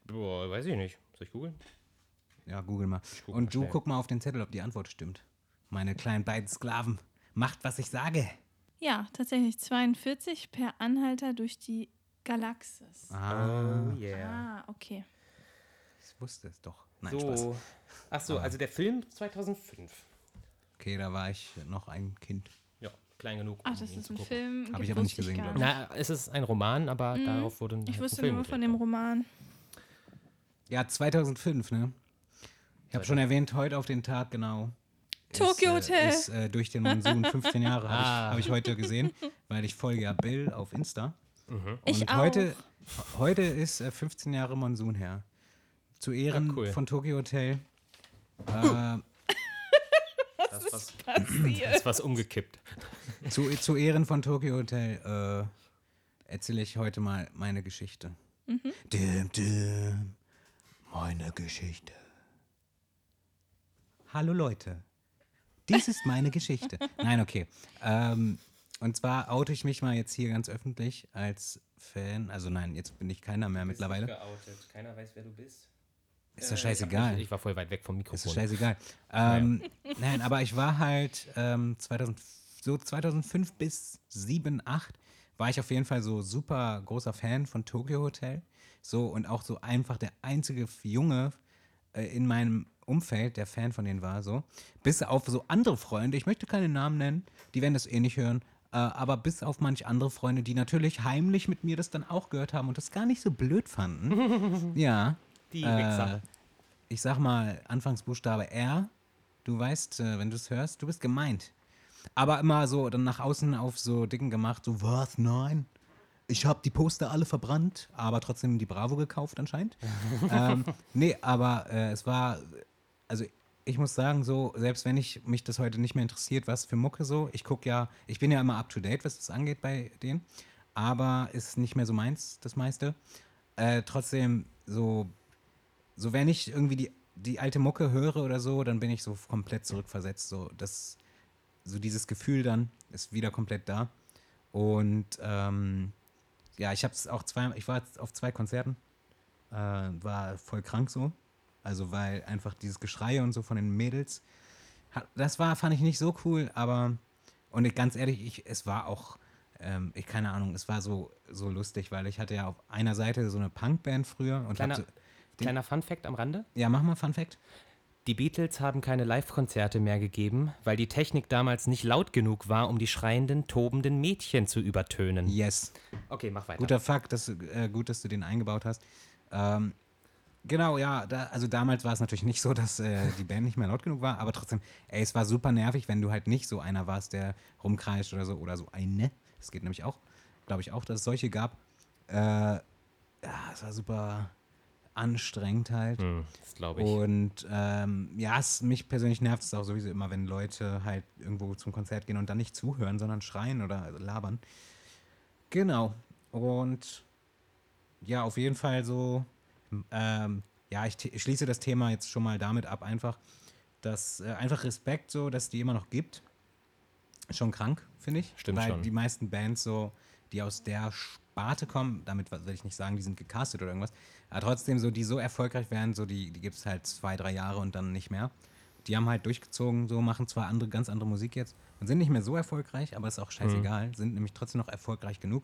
Boah, weiß ich nicht. Soll ich googeln? Ja, google mal. guck Und mal du schnell. guck mal auf denZettel, ob die Antwort stimmt. Meine kleinen beiden Sklaven. Macht, was ich sage. Ja, tatsächlich 42 per Anhalter durch die Galaxis. Ah, Oh yeah. Ah, okay. ich wusste es doch. Nein, Spaß. So. Ach so, also der Film 2005. Okay, da war ich noch ein Kind. Ja, klein genug. Ach, um das ihn ist zu ein gucken. Film. Hab ge- ich aber nicht gesehen, gar glaub ich. Na, es ist ein Roman, aber darauf wurde ein Mhm. Ich wusste Film nur von dem Roman. Ja, 2005, ne? Ich habe schon erwähnt, heute auf den Tag genau. Tokyo ist, Hotel. Äh, ist äh, durch den Monsun 15 Jahre, habe Ah. ich, hab ich heute gesehen, weil ich folge ja Bill auf Insta. Mhm. Ich Und auch. heute, heute ist äh, 15 Jahre Monsun her. Zu Ehren Ah, cool. von Tokyo Hotel. Äh, Das ist was, Passiert. ist was umgekippt. zu, zu Ehren von Tokyo Hotel äh, erzähle ich heute mal meine Geschichte. Mhm. Dim, dim, meine Geschichte. Hallo Leute, dies ist meine Geschichte. Nein, okay. Ähm, und zwar oute ich mich mal jetzt hier ganz öffentlich als Fan. Also nein, jetzt bin ich keiner mehr mittlerweile. Geoutet. Keiner weiß, wer du bist. Ist doch scheißegal. Ich, ich war voll weit weg vom Ist Mikrofon. doch scheißegal. Ähm, nein, aber ich war halt ähm, 2000, so 2005 bis 7, 8 war ich auf jeden Fall so super großer Fan von Tokyo Hotel. So und auch so einfach der einzige Junge äh, in meinem Umfeld, der Fan von denen war, so. Bis auf so andere Freunde, ich möchte keine Namen nennen, die werden das eh nicht hören, äh, aber bis auf manch andere Freunde, die natürlich heimlich mit mir das dann auch gehört haben und das gar nicht so blöd fanden. ja. Die Äh, Wichser. ich sag mal, Anfangsbuchstabe R. Du weißt, äh, wenn du es hörst, du bist gemeint. Aber immer so dann nach außen auf so Dicken gemacht, so, was, nein? Ich habe die Poster alle verbrannt, aber trotzdem die Bravo gekauft anscheinend. ähm, nee, aber äh, es war, also ich muss sagen, so, selbst wenn ich mich das heute nicht mehr interessiert, was für Mucke so, ich gucke ja, ich bin ja immer up to date, was das angeht bei denen, aber ist nicht mehr so meins, das meiste. Äh, trotzdem, so, so wenn ich irgendwie die, die alte Mucke höre oder so, dann bin ich so komplett zurückversetzt. So, das, so dieses Gefühl dann ist wieder komplett da. Und ähm, ja, ich habe es auch zwei, ich war auf zwei Konzerten, äh, war voll krank so. Also weil einfach dieses Geschrei und so von den Mädels, hat, das war, fand ich nicht so cool, aber und ganz ehrlich, ich, es war auch, ähm, ich keine Ahnung, es war so, so lustig, weil ich hatte ja auf einer Seite so eine Punkband früher und Kleiner, so, kleiner Fun-Fact am Rande. ja, mach mal Fun Fact. Die Beatles haben keine Live-Konzerte mehr gegeben, weil die Technik damals nicht laut genug war, um die schreienden, tobenden Mädchen zu übertönen. Yes. Okay, mach weiter. Guter Fakt, dass, äh, gut, dass du den eingebaut hast. Ähm, genau, ja, da, also damals war es natürlich nicht so, dass äh, die Band nicht mehr laut genug war, aber trotzdem, ey, es war super nervig, wenn du halt nicht so einer warst, der rumkreischt oder so, oder so eine. Das geht nämlich auch, glaube ich auch, dass es solche gab. Äh, ja, es war super anstrengend halt. Hm, das glaube ich. Und ähm, ja, es, mich persönlich nervt es auch sowieso immer, wenn Leute halt irgendwo zum Konzert gehen und dann nicht zuhören, sondern schreien oder labern. Genau. Und ja, auf jeden Fall so, ähm, ja, ich, te- schließe das Thema jetzt schon mal damit ab, einfach, dass äh, einfach Respekt so, dass die immer noch gibt. Schon krank, finde ich. Stimmt Weil schon. die meisten Bands so, die aus der Sparte kommen, damit will ich nicht sagen, die sind gecastet oder irgendwas, aber trotzdem so, die so erfolgreich werden, so die, die gibt es halt zwei, drei Jahre und dann nicht mehr. Die haben halt durchgezogen, so machen zwar andere, ganz andere Musik jetzt und sind nicht mehr so erfolgreich, aber ist auch scheißegal, Mhm. sind nämlich trotzdem noch erfolgreich genug.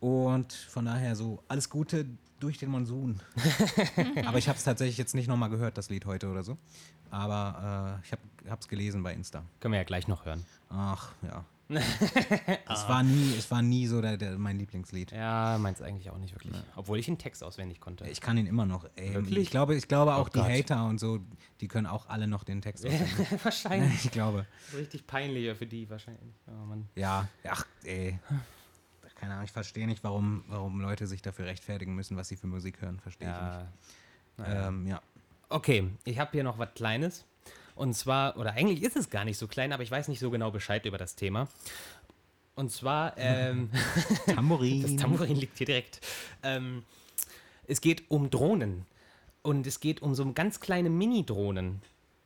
Und von daher so, alles Gute durch den Monsun. aber ich habe es tatsächlich jetzt nicht nochmal gehört, das Lied heute oder so. Aber äh, ich habe es gelesen bei Insta. Können wir ja gleich noch hören. Ach, ja. Es, war nie, es war nie so der, der, mein Lieblingslied. Ja, meins eigentlich auch nicht wirklich. Obwohl ich den Text auswendig konnte. Ich kann ihn immer noch. Ey, Wirklich? Ich glaube, ich glaube auch Oh die Gott. Hater und so, die können auch alle noch den Text auswendig. Wahrscheinlich. ich glaube. Richtig peinlicher für die wahrscheinlich. Oh. Ja, ach, ey. Keine Ahnung, ich verstehe nicht, warum, warum Leute sich dafür rechtfertigen müssen, was sie für Musik hören. Verstehe Ja. ich nicht. Ähm, ja. Okay, ich habe hier noch was Kleines. Und zwar, oder eigentlich ist es gar nicht so klein, aber ich weiß nicht so genau Bescheid über das Thema. Und zwar, ähm, Tambourin. das Tambourin liegt hier direkt. Ähm, es geht um Drohnen. Und es geht um so ganz kleine Mini-Drohnen.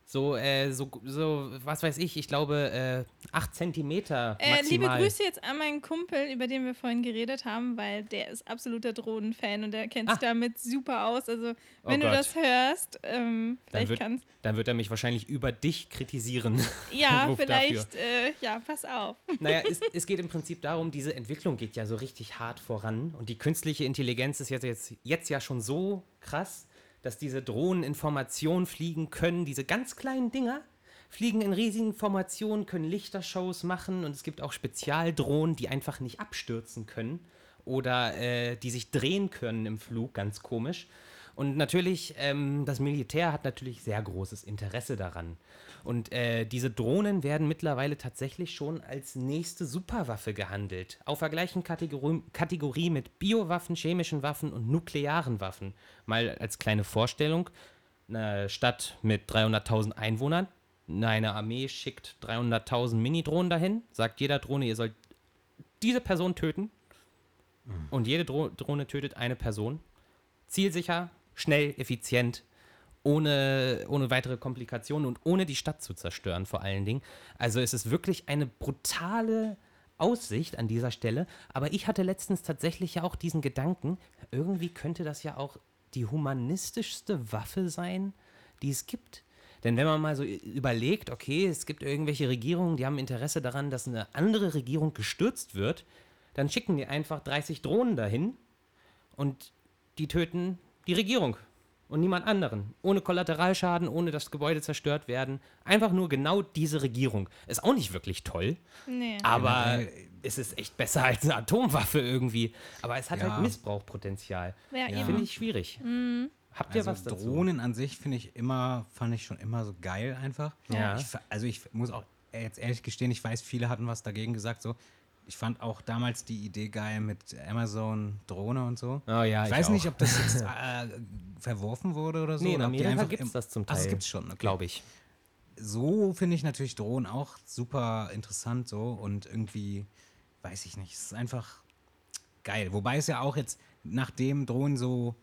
So, äh, so, so, was weiß ich, ich glaube, äh, 8 Zentimeter Äh, maximal. liebe Grüße jetzt an meinen Kumpel, über den wir vorhin geredet haben, weil der ist absoluter Drohnenfan und der kennt sich Ah. damit super aus. Also, wenn du Gott. das hörst, ähm, Dann vielleicht wird, kannst dann wird er mich wahrscheinlich über dich kritisieren. Ja, vielleicht, äh, ja, pass auf. Naja, es, es geht im Prinzip darum, diese Entwicklung geht ja so richtig hart voran. Und die künstliche Intelligenz ist jetzt, jetzt, jetzt ja schon so krass, dass diese Drohnen in Formation fliegen können. Diese ganz kleinen Dinger fliegen in riesigen Formationen, können Lichtershows machen. Und es gibt auch Spezialdrohnen, die einfach nicht abstürzen können. Oder äh, die sich drehen können im Flug, ganz komisch. Und natürlich, ähm, das Militär hat natürlich sehr großes Interesse daran. Und äh, diese Drohnen werden mittlerweile tatsächlich schon als nächste Superwaffe gehandelt. Auf der gleichen Kategorie, Kategorie mit Biowaffen, chemischen Waffen und nuklearen Waffen. Mal als kleine Vorstellung: Eine Stadt mit 300.000 Einwohnern, eine Armee schickt 300.000 Mini-Drohnen dahin, sagt jeder Drohne, ihr sollt diese Person töten. Und jede Dro Drohne tötet eine Person. Zielsicher, schnell, effizient, ohne, ohne weitere Komplikationen und ohne die Stadt zu zerstören, vor allen Dingen. Also es ist wirklich eine brutale Aussicht an dieser Stelle. Aber ich hatte letztens tatsächlich ja auch diesen Gedanken, irgendwie könnte das ja auch die humanistischste Waffe sein, die es gibt. Denn wenn man mal so überlegt, okay, es gibt irgendwelche Regierungen, die haben Interesse daran, dass eine andere Regierung gestürzt wird, dann schicken die einfach 30 Drohnen dahin und die töten die Regierung und niemand anderen. Ohne Kollateralschaden, ohne dass Gebäude zerstört werden. Einfach nur genau diese Regierung. Ist auch nicht wirklich toll, Nee. aber es ist echt besser als eine Atomwaffe irgendwie. Aber es hat Ja. halt Missbrauchpotenzial. Ja, Ja. Finde ich schwierig. Habt ihr Also was dazu? Drohnen an sich finde ich immer, fand ich schon immer so geil einfach. Ja. Ich, also ich muss auch jetzt ehrlich gestehen, ich weiß, viele hatten was dagegen gesagt. So, ich fand auch damals die Idee geil mit Amazon Drohne und so. Oh ja, ich ich weiß auch. nicht, ob das jetzt äh, verworfen wurde oder so. Nee, in Amerika gibt es das zum Ach, Teil. das gibt's schon, okay. Glaube ich. so finde ich natürlich Drohnen auch super interessant so und irgendwie, weiß ich nicht, es ist einfach geil. Wobei es ja auch jetzt, nachdem Drohnen so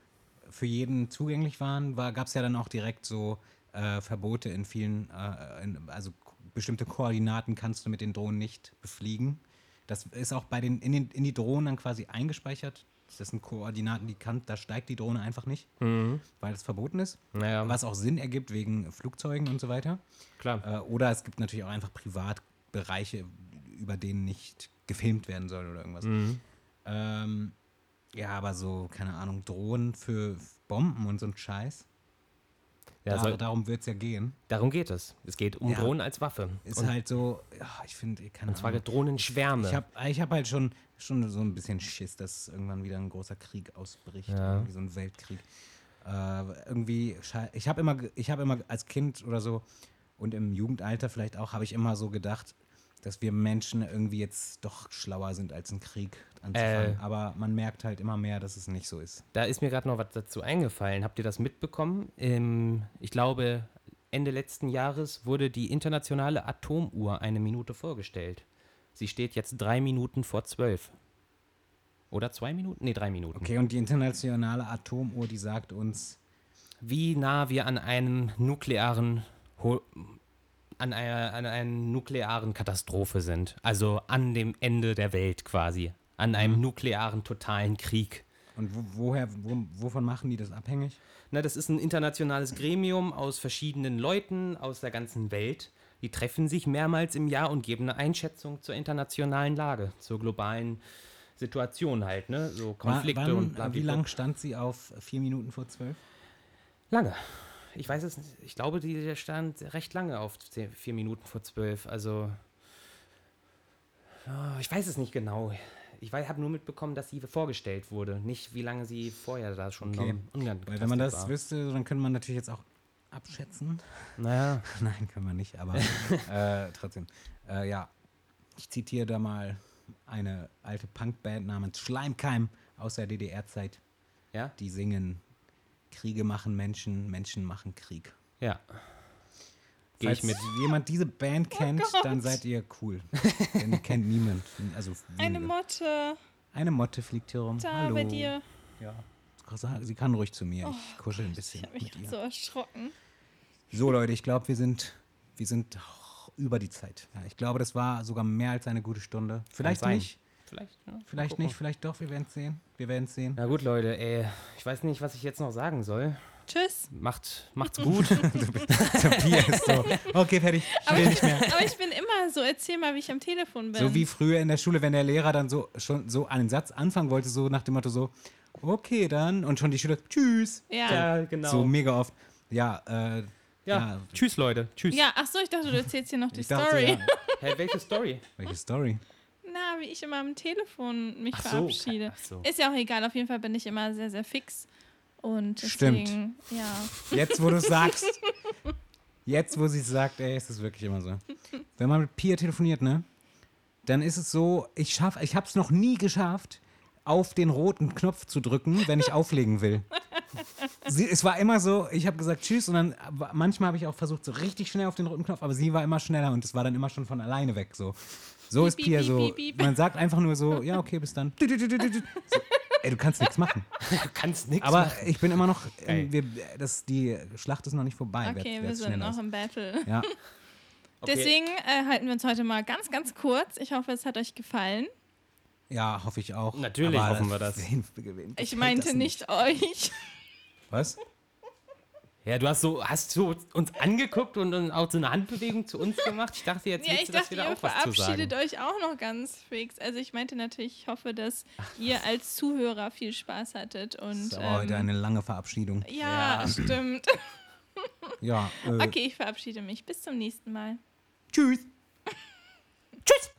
für jeden zugänglich waren, war, gab es ja dann auch direkt so äh, Verbote in vielen, äh, in, also bestimmte Koordinaten kannst du mit den Drohnen nicht befliegen. Das ist auch bei den, in, den, in die Drohnen dann quasi eingespeichert. Das sind Koordinaten, die kann, da steigt die Drohne einfach nicht, weil es verboten ist. Naja, Was auch Sinn ergibt wegen Flugzeugen und so weiter. klar. Äh, oder es gibt natürlich auch einfach Privatbereiche, über denen nicht gefilmt werden soll oder irgendwas. Mhm. Ähm, ja, aber so, keine Ahnung, Drohnen für Bomben und so ein Scheiß. Ja, da, soll, darum wird es ja gehen. darum geht es. Es geht um Ja. Drohnen als Waffe. Ist und, halt so, ja, ich finde, keine und zwar Ahnung. Drohnenschwärme. Ich habe ich hab halt schon, schon so ein bisschen Schiss, dass irgendwann wieder ein großer Krieg ausbricht. Ja. Irgendwie so ein Weltkrieg. Äh, irgendwie, ich habe immer, ich habe immer als Kind oder so und im Jugendalter vielleicht auch, habe ich immer so gedacht, dass wir Menschen irgendwie jetzt doch schlauer sind, als einen Krieg anzufangen. Äh. Aber man merkt halt immer mehr, dass es nicht so ist. Da ist mir gerade noch was dazu eingefallen. Habt ihr das mitbekommen? Ähm, ich glaube, Ende letzten Jahres wurde die internationale Atomuhr eine Minute vorgestellt. Sie steht jetzt drei Minuten vor zwölf. Oder zwei Minuten? Nee, drei Minuten. Okay, und die internationale Atomuhr, die sagt uns, Wie nah wir an einen nuklearen an einer, an einer nuklearen Katastrophe sind. Also an dem Ende der Welt quasi. An einem nuklearen totalen Krieg. und wo, woher, wo, wovon machen die das abhängig? Na, das ist ein internationales Gremium aus verschiedenen Leuten aus der ganzen Welt. Die treffen sich mehrmals im Jahr und geben eine Einschätzung zur internationalen Lage, zur globalen Situation halt, ne? So Konflikte Wann, und bla, Wie lang stand sie auf vier Minuten vor zwölf? Lange. Ich weiß es nicht. Ich glaube, die, der stand recht lange auf zehn- vier Minuten vor zwölf. Also. Ja, ich weiß es nicht genau. Ich habe nur mitbekommen, dass sie vorgestellt wurde. Nicht, wie lange sie vorher da schon Okay. Weil wenn man das war. wüsste, dann könnte man natürlich jetzt auch abschätzen. Naja. Nein, können wir nicht, aber äh, trotzdem. Äh, ja, ich zitiere da mal eine alte Punkband namens Schleimkeim aus der DDR-Zeit. Ja? Die singen Kriege machen Menschen, Menschen machen Krieg. Ja. Gehe Falls ich mit. jemand diese Band kennt, Oh Gott. dann seid ihr cool. Denn kennt niemand. Also Eine wenige. Motte Eine Motte fliegt hier rum. da Hallo. bei dir. Ja. Sie kann ruhig zu mir. Ich kuschel ein Ich bisschen habe mich mit ihr. so erschrocken. So, Leute, ich glaube, wir sind, wir sind über die Zeit. Ja, ich glaube, das war sogar mehr als eine gute Stunde. Vielleicht nicht, Vielleicht, ja, mal vielleicht nicht, vielleicht doch. Wir werden es sehen. Wir werden es sehen. Na gut, Leute, ey, ich weiß nicht, was ich jetzt noch sagen soll. Tschüss. Macht, macht's gut. Sophia ist so. Okay, fertig. Ich will nicht mehr. Aber ich bin immer so, erzähl mal, wie ich am Telefon bin. So wie früher in der Schule, wenn der Lehrer dann so schon so einen Satz anfangen wollte, so nach dem Motto so, okay, dann. Und schon die Schüler, tschüss. Ja. ja, genau. So mega oft. Ja, äh, ja. ja. Tschüss, Leute. Tschüss. Ja, ach so, ich dachte, du erzählst hier noch die dachte, Story. ja, Hä, welche Story? welche Story? Na, wie ich immer am Telefon mich so, verabschiede. so. Ist ja auch egal, auf jeden Fall bin ich immer sehr, sehr fix. Und Stimmt. deswegen, ja. Jetzt, wo du es sagst. Jetzt, wo sie es sagt, ey, ist es wirklich immer so. Wenn man mit Pia telefoniert, ne? Dann ist es so, ich schaff, ich hab's noch nie geschafft, auf den roten Knopf zu drücken, wenn ich auflegen will. Sie, es war immer so, ich habe gesagt Tschüss und dann manchmal habe ich auch versucht, so richtig schnell auf den roten Knopf, aber sie war immer schneller und es war dann immer schon von alleine weg. So, so ist Pia so. Man sagt einfach nur so, ja, okay, bis dann. So, ey, du kannst nichts machen. Du kannst nichts Aber machen. ich bin immer noch, ähm, wir, das, die Schlacht ist noch nicht vorbei. Okay, wer wir sind noch ist. im Battle. Ja, Okay. Deswegen äh, halten wir uns heute mal ganz, ganz kurz. Ich hoffe, es hat euch gefallen. ja, hoffe ich auch. Natürlich Aber hoffen wir das. wen- wen Ich meinte nicht euch. Was? Ja, du hast so, hast so uns angeguckt und dann auch so eine Handbewegung zu uns gemacht. Ich dachte, jetzt Ja, willst ich du das dachte, wieder ihr auch was zu verabschiedet sagen. euch auch noch ganz fix. Also ich meinte natürlich, ich hoffe, dass ihr als Zuhörer viel Spaß hattet. Und Das war heute ähm, eine lange Verabschiedung. ja, Ja. stimmt. Ja, äh, Okay, ich verabschiede mich. Bis zum nächsten Mal. tschüss.